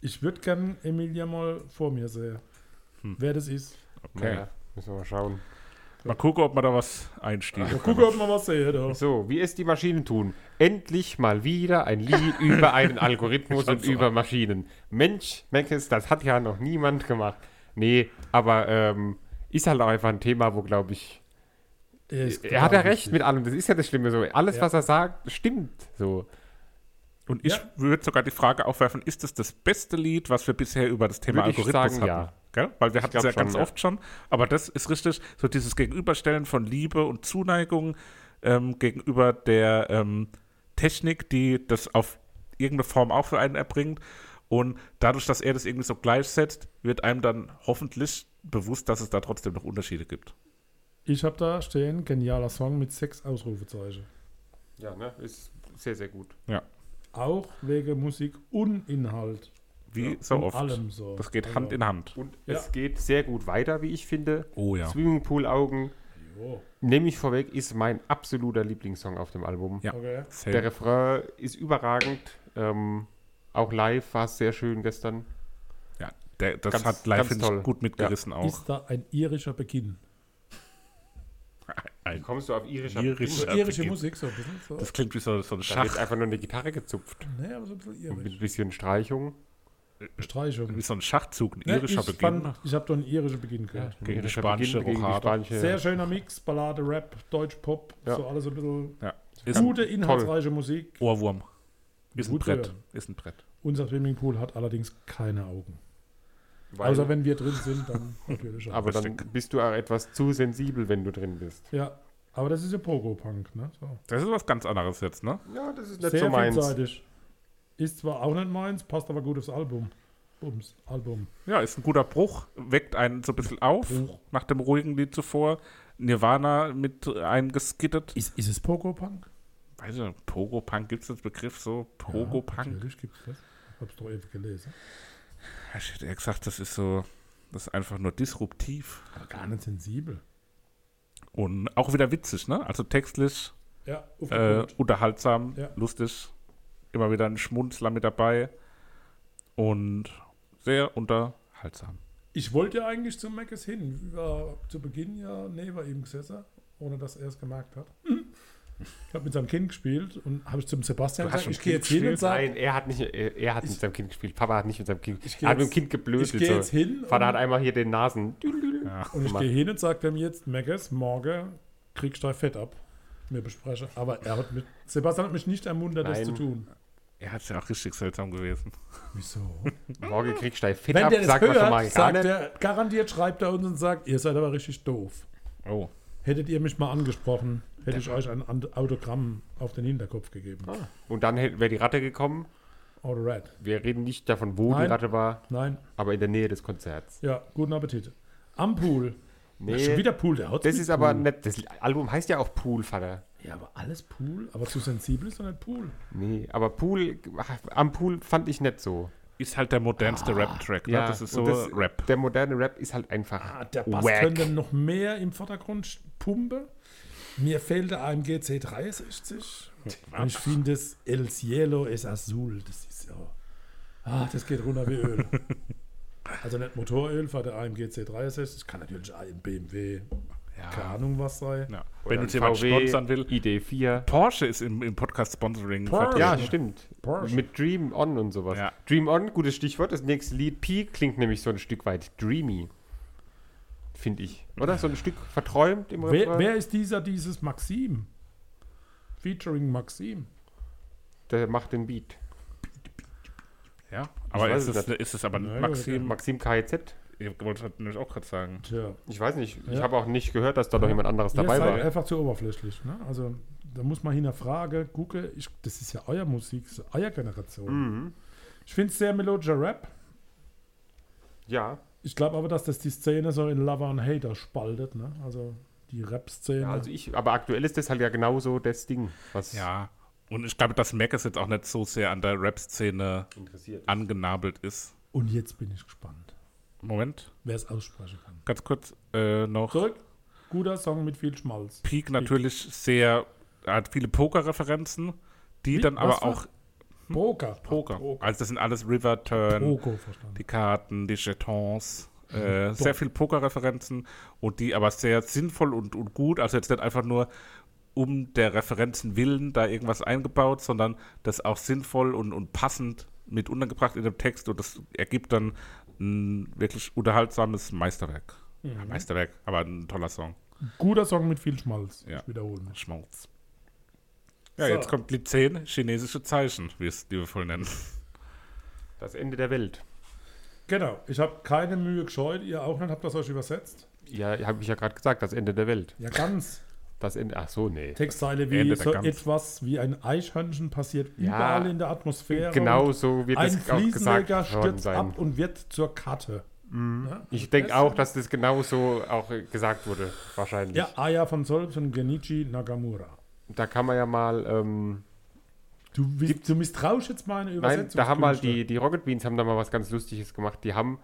ich würde gern Emilia mal vor mir sehen. Hm. Wer das ist. okay. Ja, müssen wir mal schauen. Mal gucken, ob man da was einstiegen Mal gucken, ob man was sehen. Da. So, wie es die Maschinen tun. Endlich mal wieder ein Lied über einen Algorithmus und über Maschinen. Mensch, Meckes, das hat ja noch niemand gemacht. Nee, aber ähm, ist halt auch einfach ein Thema, wo, glaube ich, Er, ist er hat ja recht mit allem. Das ist ja das Schlimme so. Alles, Ja. was er sagt, stimmt so. Und ich Ja. würde sogar die Frage aufwerfen: Ist das das beste Lied, was wir bisher über das Thema Würde ich Algorithmus sagen, hatten? ja. Gell? Weil wir hatten es ja ganz schon, ja. oft schon. Aber das ist richtig, so dieses Gegenüberstellen von Liebe und Zuneigung ähm, gegenüber der ähm, Technik, die das auf irgendeine Form auch für einen erbringt. Und dadurch, dass er das irgendwie so gleichsetzt, wird einem dann hoffentlich bewusst, dass es da trotzdem noch Unterschiede gibt. Ich habe da stehen, genialer Song mit sechs Ausrufezeichen. Ja, ne? Ist sehr, sehr gut. Ja. Auch wegen Musik und Inhalt. Wie so und oft. allem so. Das geht Also, Hand in Hand. Und Ja. es geht sehr gut weiter, wie ich finde. Oh ja. Swimmingpool-Augen, nehme ich vorweg, ist mein absoluter Lieblingssong auf dem Album. Ja. okay. Der Refrain ist überragend. Ähm, auch live war es sehr schön gestern. ja, der, das Ganz- hat live ganz finde ich, toll. gut mitgerissen auch. Ist da ein irischer Beginn? Ein Kommst du auf Irisch. Ja, irische Beginn. Musik, so ein bisschen. So. Das klingt wie so, so ein Da Schach. wird einfach nur eine Gitarre gezupft. nee, aber so ein bisschen Und mit irisch. ein bisschen Streichung. Streichung. Wie so ein Schachzug, ein irischer ich Beginn. fand, ich habe da einen irischen Beginn gehört. gegen die spanische Rochade. spanische- Sehr schöner Mix, Ballade, Rap, Deutsch, Pop, Ja. so alles ein bisschen Ja. Ist gute, inhaltsreiche Musik. Ohrwurm. Ist ein Brett. hören. Ist ein Brett. Unser Swimmingpool hat allerdings keine Augen. Weil- Außer wenn wir drin sind, dann natürlich auch. aber dann bist du auch etwas zu sensibel, wenn du drin bist. Ja, aber das ist ja Pogo-Punk, ne? So. Das ist was ganz anderes jetzt, ne? Ja, das ist nicht Sehr so meins. vielseitig. Ist zwar auch nicht meins, passt aber gut aufs Album. Bums, Album. Ja, ist ein guter Bruch, weckt einen so ein bisschen auf, Bruch. nach dem ruhigen Lied zuvor. Nirvana mit eingeskittet. Ist, ist es Pogo-Punk? Weiß ich nicht, Pogo-Punk, gibt es den Begriff so? Ja, Pogo-Punk? natürlich gibt es das. Ich hab's doch eben gelesen. Ich hätte eher gesagt, das ist so, das ist einfach nur disruptiv. Aber gar nicht sensibel. Und auch wieder witzig, ne? Also textlich, Ja, äh, unterhaltsam, Ja. lustig. Immer wieder ein Schmunzler mit dabei. Und sehr unterhaltsam. Ich wollte ja eigentlich zum Meckes hin. War zu Beginn ja neben ihm gesessen, ohne dass er es gemerkt hat. Ich habe mit seinem Kind gespielt und habe ich zum Sebastian gesagt, ich gehe Kind jetzt hin und gespielt? sage, Nein, er hat nicht, er, er hat mit seinem Kind gespielt. Papa hat nicht mit seinem Kind. Ich geh Er hat mit dem Kind geblödelt. ich gehe so. jetzt hin Vater und- hat einmal hier den Nasen. Ja. und ich gehe hin und sage ihm jetzt, Meckes, morgen kriegst du dein Fett ab. Wir besprechen. Aber er hat mit, Sebastian hat mich nicht ermuntert, das Nein. zu tun. Er hat ja auch richtig seltsam gewesen. Wieso? Morgen kriegst du dein Fett Wenn ab, der das sagt man schon mal hört, sagt er, garantiert schreibt er uns und sagt, ihr seid aber richtig doof. Oh. Hättet ihr mich mal angesprochen, hätte ich euch ein Autogramm auf den Hinterkopf gegeben. Und dann wäre die Ratte gekommen. Auto Red. Wir reden nicht davon, wo Nein. die Ratte war, Nein, aber in der Nähe des Konzerts. ja, guten Appetit. Am Pool. Nee, Schon wieder Pool, der haut das ist aber Pool. nicht. Das Album heißt ja auch Pool, Vater. Ja, aber alles Pool, aber zu sensibel ist doch nicht Pool. Nee, aber Pool, ach, am Pool fand ich nicht so. Ist halt der modernste Rap-Track, ne? Das ist so das, Rap. Der moderne Rap ist halt einfach Ah, der Bass wack. könnte noch mehr im Vordergrund pumpen. Mir fehlt der AMG C63. Und ich finde das El Cielo es Azul. Das ist ja. Ah, das geht runter wie Öl. also nicht Motoröl für der AMG C63. Kann natürlich ein BMW, keine Ahnung was sein. Ja. Wenn uns jemand VW, sponsern will. ID4. Porsche ist im, im Podcast-Sponsoring Porsche. Ja, vertreten. stimmt. Porsche. Mit Dream On und sowas. Ja. Dream On, gutes Stichwort. Das nächste Lied, Peak, klingt nämlich so ein Stück weit dreamy. Finde ich. Oder? So ein Stück verträumt im Wer, wer ist dieser, dieses Maxim? Featuring Maxim. Der macht den Beat. Ja, aber ist es ist es aber Nein, Maxim? Maxim KIZ. Ich wollte das nämlich auch gerade sagen. Tja. Ich weiß nicht. Ich Ja. habe auch nicht gehört, dass da noch jemand anderes Ihr dabei seid war. einfach zu oberflächlich. Ne? Also da muss man hinterfragen, gucke, ich, das ist ja euer Musik, das ist euer Generation. Mhm. Ich finde es sehr melodischer Rap. Ja. Ich glaube aber, dass das die Szene so in Lover und Hater spaltet. Ne? Also die Rap-Szene. ja. Also ich, aber aktuell ist das halt ja genauso das Ding, was Ja. Und ich glaube, dass Mac es jetzt auch nicht so sehr an der Rap-Szene interessiert. angenabelt ist. und jetzt bin ich gespannt, Moment, wer es aussprechen kann. ganz kurz äh, noch. Zurück. Guter Song mit viel Schmalz. Peak natürlich sehr, hat viele Poker-Referenzen, die Wie? dann Was aber für- auch Poker. Poker. Poker. Also das sind alles River Turn, die Karten, die Jetons, Mhm. äh, sehr viel Poker-Referenzen und die aber sehr sinnvoll und, und gut, also jetzt nicht einfach nur um der Referenzen willen da irgendwas eingebaut, sondern das auch sinnvoll und, und passend mit untergebracht in dem Text und das ergibt dann ein wirklich unterhaltsames Meisterwerk. Mhm. Ja, Meisterwerk, aber ein toller Song. Guter Song mit viel Schmalz. Ja. Ich wiederhole mich. Ja, So. jetzt kommt Lied 10, chinesische Zeichen, wie es liebevoll nennen. Das Ende der Welt. Genau. Ich habe keine Mühe gescheut. Ihr auch nicht. Habt das euch übersetzt? Ja, habe ich ja gerade gesagt, das Ende der Welt. Ja, ganz. Das Ende, ach so, nee. Textzeile wie so etwas wie ein Eichhörnchen passiert Ja, überall in der Atmosphäre. Genau so wird Ein es auch gesagt worden stürzt sein. ab und wird zur Karte. Ja, Ich also denke auch, dass das genau so auch gesagt wurde, wahrscheinlich. Ja, Aya von Solms und Genichi Nagamura. Da kann man ja mal, ähm, Du, wie, du misstrauisch jetzt meine nein, Übersetzung. da haben mal die, die Rocket Beans haben da mal was ganz Lustiges gemacht. Die haben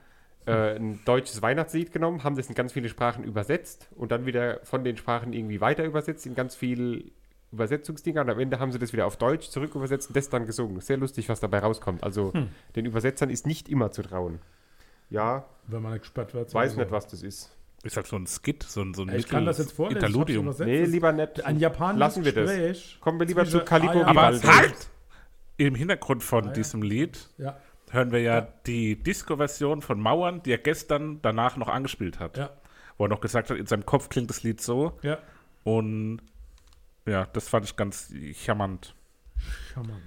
äh, ein deutsches Weihnachtslied genommen, haben das in ganz viele Sprachen übersetzt und dann wieder von den Sprachen irgendwie weiter übersetzt in ganz viel Übersetzungsdinger und am Ende haben sie das wieder auf Deutsch zurück übersetzt und das dann gesungen. Sehr lustig, was dabei rauskommt. Also Hm. den Übersetzern ist nicht immer zu trauen. Ja, Wenn man gesperrt wird. weiß sowieso. nicht, was das ist. Ist halt so ein Skit, so ein, so ein Ich kann das jetzt vorlesen. ich Interludium. Nee, Das lieber nicht. Ein japanisches Lassen wir das. Gespräch Kommen wir lieber zu Calico Aber Vivaldi. halt! Im Hintergrund von Ah, ja. diesem Lied Ja, hören wir ja, die Disco-Version von Mauern, die er gestern danach noch angespielt hat. Ja. Wo er noch gesagt hat, in seinem Kopf klingt das Lied so. Ja. Und ja, das fand ich ganz charmant. Charmant.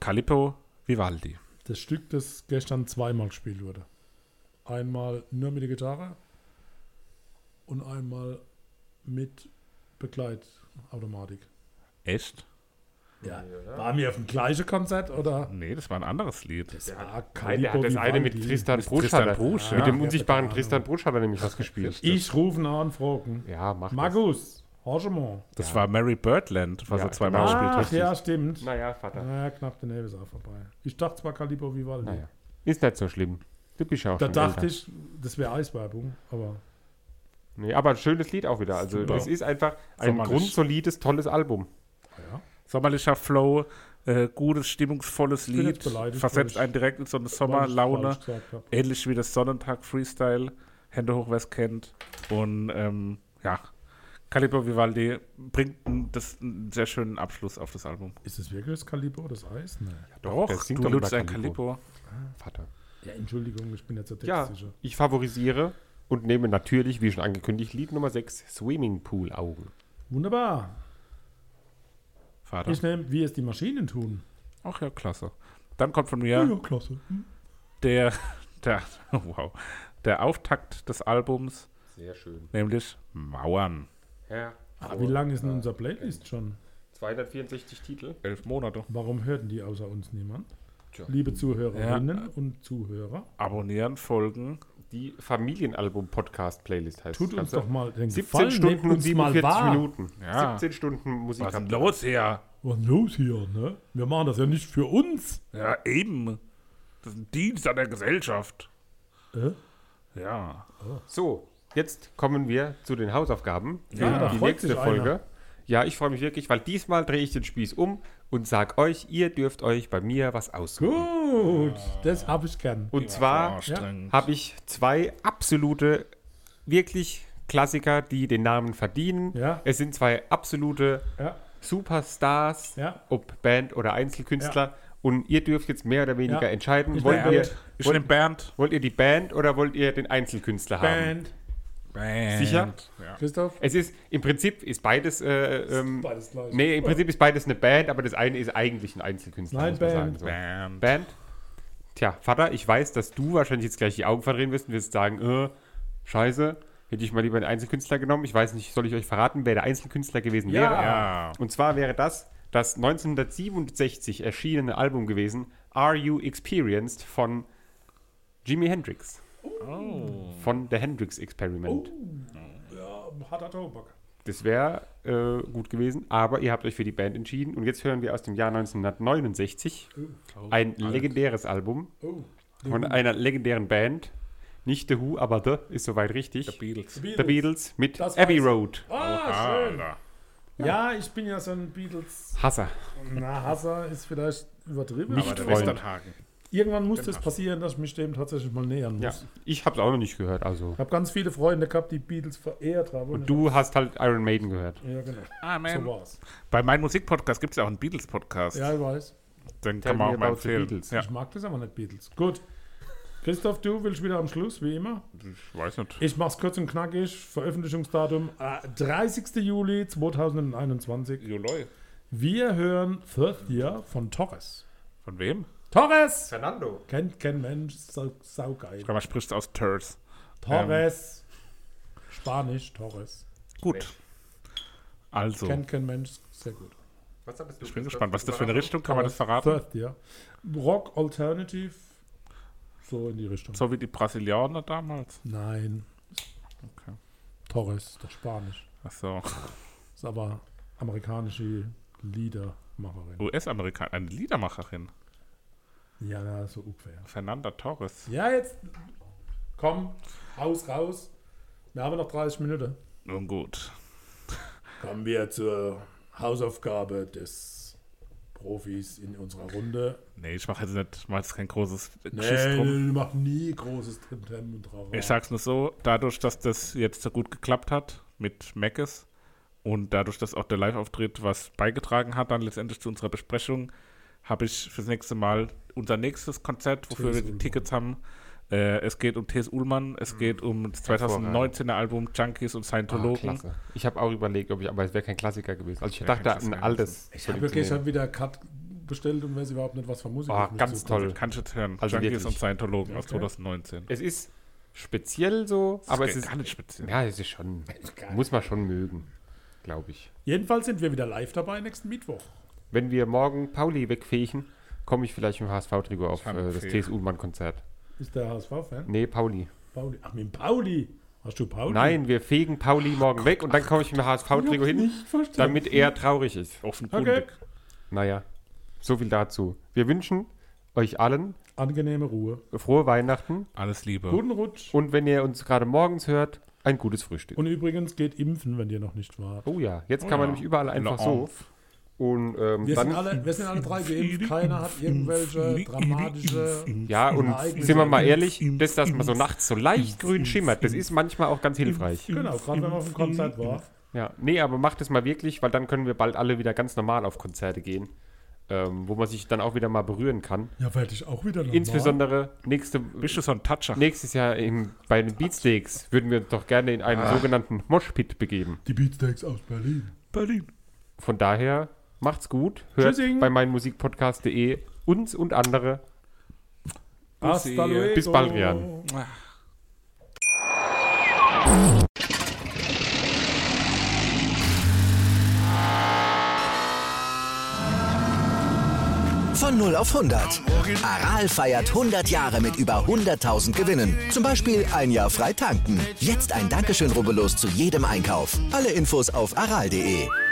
Calippo Vivaldi. Das Stück, das gestern zweimal gespielt wurde. Einmal nur mit der Gitarre und einmal mit Begleitautomatik. Echt? Ja. Waren wir auf dem gleichen Konzert oder? Nee, das war ein anderes Lied. Das war Nein, der hat das eine mit. Tristan Mit Brusch. Brusch, Mit ja. dem Ja, unsichtbaren Tristan Brusch hat er nämlich was gespielt. Ich rufe ihn an, fragen. Ja, mach das. Magus, Horgemont. Das war Mary Birdland, was Ja, er zweimal genau. gespielt Ach, hat. richtig. ja, stimmt. Naja, Vater. Naja, knapp daneben ist auch vorbei. Ich dachte zwar Calippo Vivaldi. Naja. Ist nicht so schlimm. Du bist auch Da schon dachte älter. ich, das wäre Eiswerbung, aber Nee, aber ein schönes Lied auch wieder. Also Super. es ist einfach ein Sommerlich. grundsolides, tolles Album. ja. Sommerlicher Flow, äh, gutes, stimmungsvolles bin jetzt Lied, beleidigt, versetzt weil ich- einen direkt in so eine Sommerlaune. falsch gesagt hab. Ähnlich wie das Sonnentag Freestyle, Hände hoch, wer es kennt. Und ähm, ja, Calippo Vivaldi bringt ein, das, einen sehr schönen Abschluss auf das Album. Ist es wirklich das Calippo, das Eis? Nee. Doch, der singt du doch nutzt über ein Calippo. Calippo. Vater. Ja, Entschuldigung, ich bin jetzt so Ja, textsicher. ich favorisiere und nehme natürlich, wie schon angekündigt, Lied Nummer 6, Swimmingpool Augen. Wunderbar. Vater. Ich nehme, wie es die Maschinen tun. Ach ja, klasse. Dann kommt von mir klasse. der, der, wow, der Auftakt des Albums, Sehr schön. nämlich Mauern. Ja. Ah, wie lang ist denn unser Playlist schon? 264 Titel. Elf Monate. Warum hörten die außer uns niemand? Tja. Liebe Zuhörerinnen und Zuhörer, Abonnieren, folgen. Die Familienalbum-Podcast-Playlist heißt tut uns doch mal den 17 Gefallen, Stunden und uns mal 47 wahr. Minuten. Ja. 17 Stunden Musik. Was ist los hier? Was ist los hier, ne? Wir machen das ja nicht für uns. Ja, eben. Das ist ein Dienst an der Gesellschaft. Äh? Ja. So, jetzt kommen wir zu den Hausaufgaben für Ja, da die freut nächste sich Folge. einer. Ja, ich freue mich wirklich, weil diesmal drehe ich den Spieß um und sag euch, ihr dürft euch bei mir was aussuchen. Gut, das habe ich gern. Und zwar Anstrengend. habe ich zwei absolute, wirklich Klassiker, die den Namen verdienen. Ja. Es sind zwei absolute Ja, Superstars, Ja. ob Band oder Einzelkünstler. Und ihr dürft jetzt mehr oder weniger Ja. entscheiden, wollt ihr, Band. Bernd. wollt ihr die Band oder wollt ihr den Einzelkünstler haben? Band. Bernd. Sicher? Ja. Christoph? Es ist, im Prinzip ist beides, äh, ähm, Beides gleich. nee, im Prinzip ist beides eine Band, aber das eine ist eigentlich ein Einzelkünstler, Nein, muss man Band. sagen. So. Bernd. Band. Tja, Vater, ich weiß, dass du wahrscheinlich jetzt gleich die Augen verdrehen wirst und wirst sagen, äh, scheiße, hätte ich mal lieber einen Einzelkünstler genommen. Ich weiß nicht, soll ich euch verraten, wer der Einzelkünstler gewesen Ja. wäre? Ja. Und zwar wäre das das 1967 erschienene Album gewesen, Are You Experienced von Jimi Hendrix. Von The Hendrix Experiment. Ja, harter Tobak. Das wäre äh, gut gewesen, aber ihr habt euch für die Band entschieden. Und jetzt hören wir aus dem Jahr 1969 ein legendäres Album Oh. von einer legendären Band. Nicht The Who, aber The ist soweit richtig. The Beatles. The Beatles mit Das Abbey. Road. Ah, schön. Alter. Ja, ich bin ja so ein Beatles. Hasser. Na, Hasser ist vielleicht übertrieben. Nicht Aber der Freund. Westernhagen. Irgendwann muss das passieren, dass ich mich dem tatsächlich mal nähern Ja, muss. ich habe es auch noch nicht gehört. Also. Ich habe ganz viele Freunde gehabt, die Beatles verehrt haben. Und du hast halt Iron Maiden gehört. Ja, genau. Amen. So war's. Bei meinem Musikpodcast gibt es ja auch einen Beatles-Podcast. Ja, ich weiß. Den Tell kann man auch mal empfehlen. Beatles. Ja. Ich mag das aber nicht, Beatles. Gut. Christoph, du willst wieder am Schluss, wie immer. Ich weiß nicht. Ich mach's kurz und knackig. Veröffentlichungsdatum äh, 30. Juli 2021. Joloi. Wir hören Third Year von Torres. Von wem? Torres! Fernando. Kennt kein Mensch, sau, saugeil. Man spricht aus Turds. Torres. Spanisch, Torres. Gut. Also, Kennt kein Mensch, sehr gut. Was hattest du ich bin gespannt. Was ist das für eine Richtung? Kann man das verraten? Third Year. Rock Alternative. So in die Richtung. So wie die Brasilianer damals? Nein. Okay. Torres, doch Spanisch. Achso. Ist aber amerikanische Liedermacherin. US-Amerikaner. Eine Liedermacherin. Ja, so ungefähr. Fernanda Torres. Ja, jetzt komm, Haus raus. Wir haben noch 30 Minuten. Nun gut. Kommen wir zur Hausaufgabe des Profis in unserer Runde. Nee, ich mache jetzt nicht, ich mache jetzt kein großes Geschiss drum. Nee, mach nie großes Trimtem und Trara. Ich sag's nur so, dadurch, dass das jetzt so gut geklappt hat mit Mackes und dadurch, dass auch der Live-Auftritt was beigetragen hat, dann letztendlich zu unserer Besprechung, habe ich fürs nächste Mal unser nächstes Konzert, wofür wir die Tickets haben. Äh, es geht um T.S. Ullmann, es geht um das 2019er Album Junkies und Ah, Scientologen. klasse. Ich habe auch überlegt, ob ich, aber es wäre kein Klassiker gewesen. Also ich dachte ein altes. Ich habe wirklich schon wieder Cut bestellt und weiß überhaupt nicht, was für Musik Ah, auf mich ganz zukommt. toll. Kannst du jetzt hören. Also Junkies wirklich. und Scientologen aus Okay. 2019. Es ist speziell so, aber Das es ist gar nicht speziell. Ja, es ist schon. Muss man schon mögen, glaube ich. Jedenfalls sind wir wieder live dabei nächsten Mittwoch. Wenn wir morgen Pauli wegfegen, komme ich vielleicht im HSV-Trikot auf Kann äh, das fehlen. TS Ullmann-Konzert. Ist der HSV-Fan? Nee, Pauli. Pauli. Ach, mit dem Pauli. Hast du Pauli? Nein, wir fegen Pauli morgen weg und dann komme ich mit dem HSV-Trikot hin, damit er traurig ist. Offenkundig. Okay. Naja, so viel dazu. Wir wünschen euch allen Angenehme Ruhe. frohe Weihnachten Alles Liebe. Guten Rutsch. und wenn ihr uns gerade morgens hört, ein gutes Frühstück. Und übrigens geht impfen, wenn ihr noch nicht wart. oh ja, jetzt kann man ja. nämlich überall einfach Na, so. Und ähm, Wir dann, sind, alle, wir sind alle drei geimpft. Keiner hat irgendwelche dramatische. ja, und sind wir mal ehrlich, das, dass man so nachts so leicht grün schimmert, das ist manchmal auch ganz hilfreich. Genau, gerade wenn man auf dem Konzert war. Ja, nee, aber macht es mal wirklich, weil dann können wir bald alle wieder ganz normal auf Konzerte gehen, ähm, wo man sich dann auch wieder mal berühren kann. Ja, werde ich auch wieder normal. Insbesondere nächste, Bist du so ein Toucher? nächstes Jahr im, bei den Beatsteaks würden wir uns doch gerne in einen sogenannten Moshpit begeben. Die Beatsteaks aus Berlin. Berlin. Von daher macht's gut, hört Tschüssing. bei meinmusikpodcast.de uns und andere. Hasta luego. Bis bald, Rian. Von 0 auf 100. Aral feiert 100 Jahre mit über 100.000 Gewinnen. Zum Beispiel ein Jahr frei tanken. Jetzt ein Dankeschön, rubbellos zu jedem Einkauf. Alle Infos auf aral.de.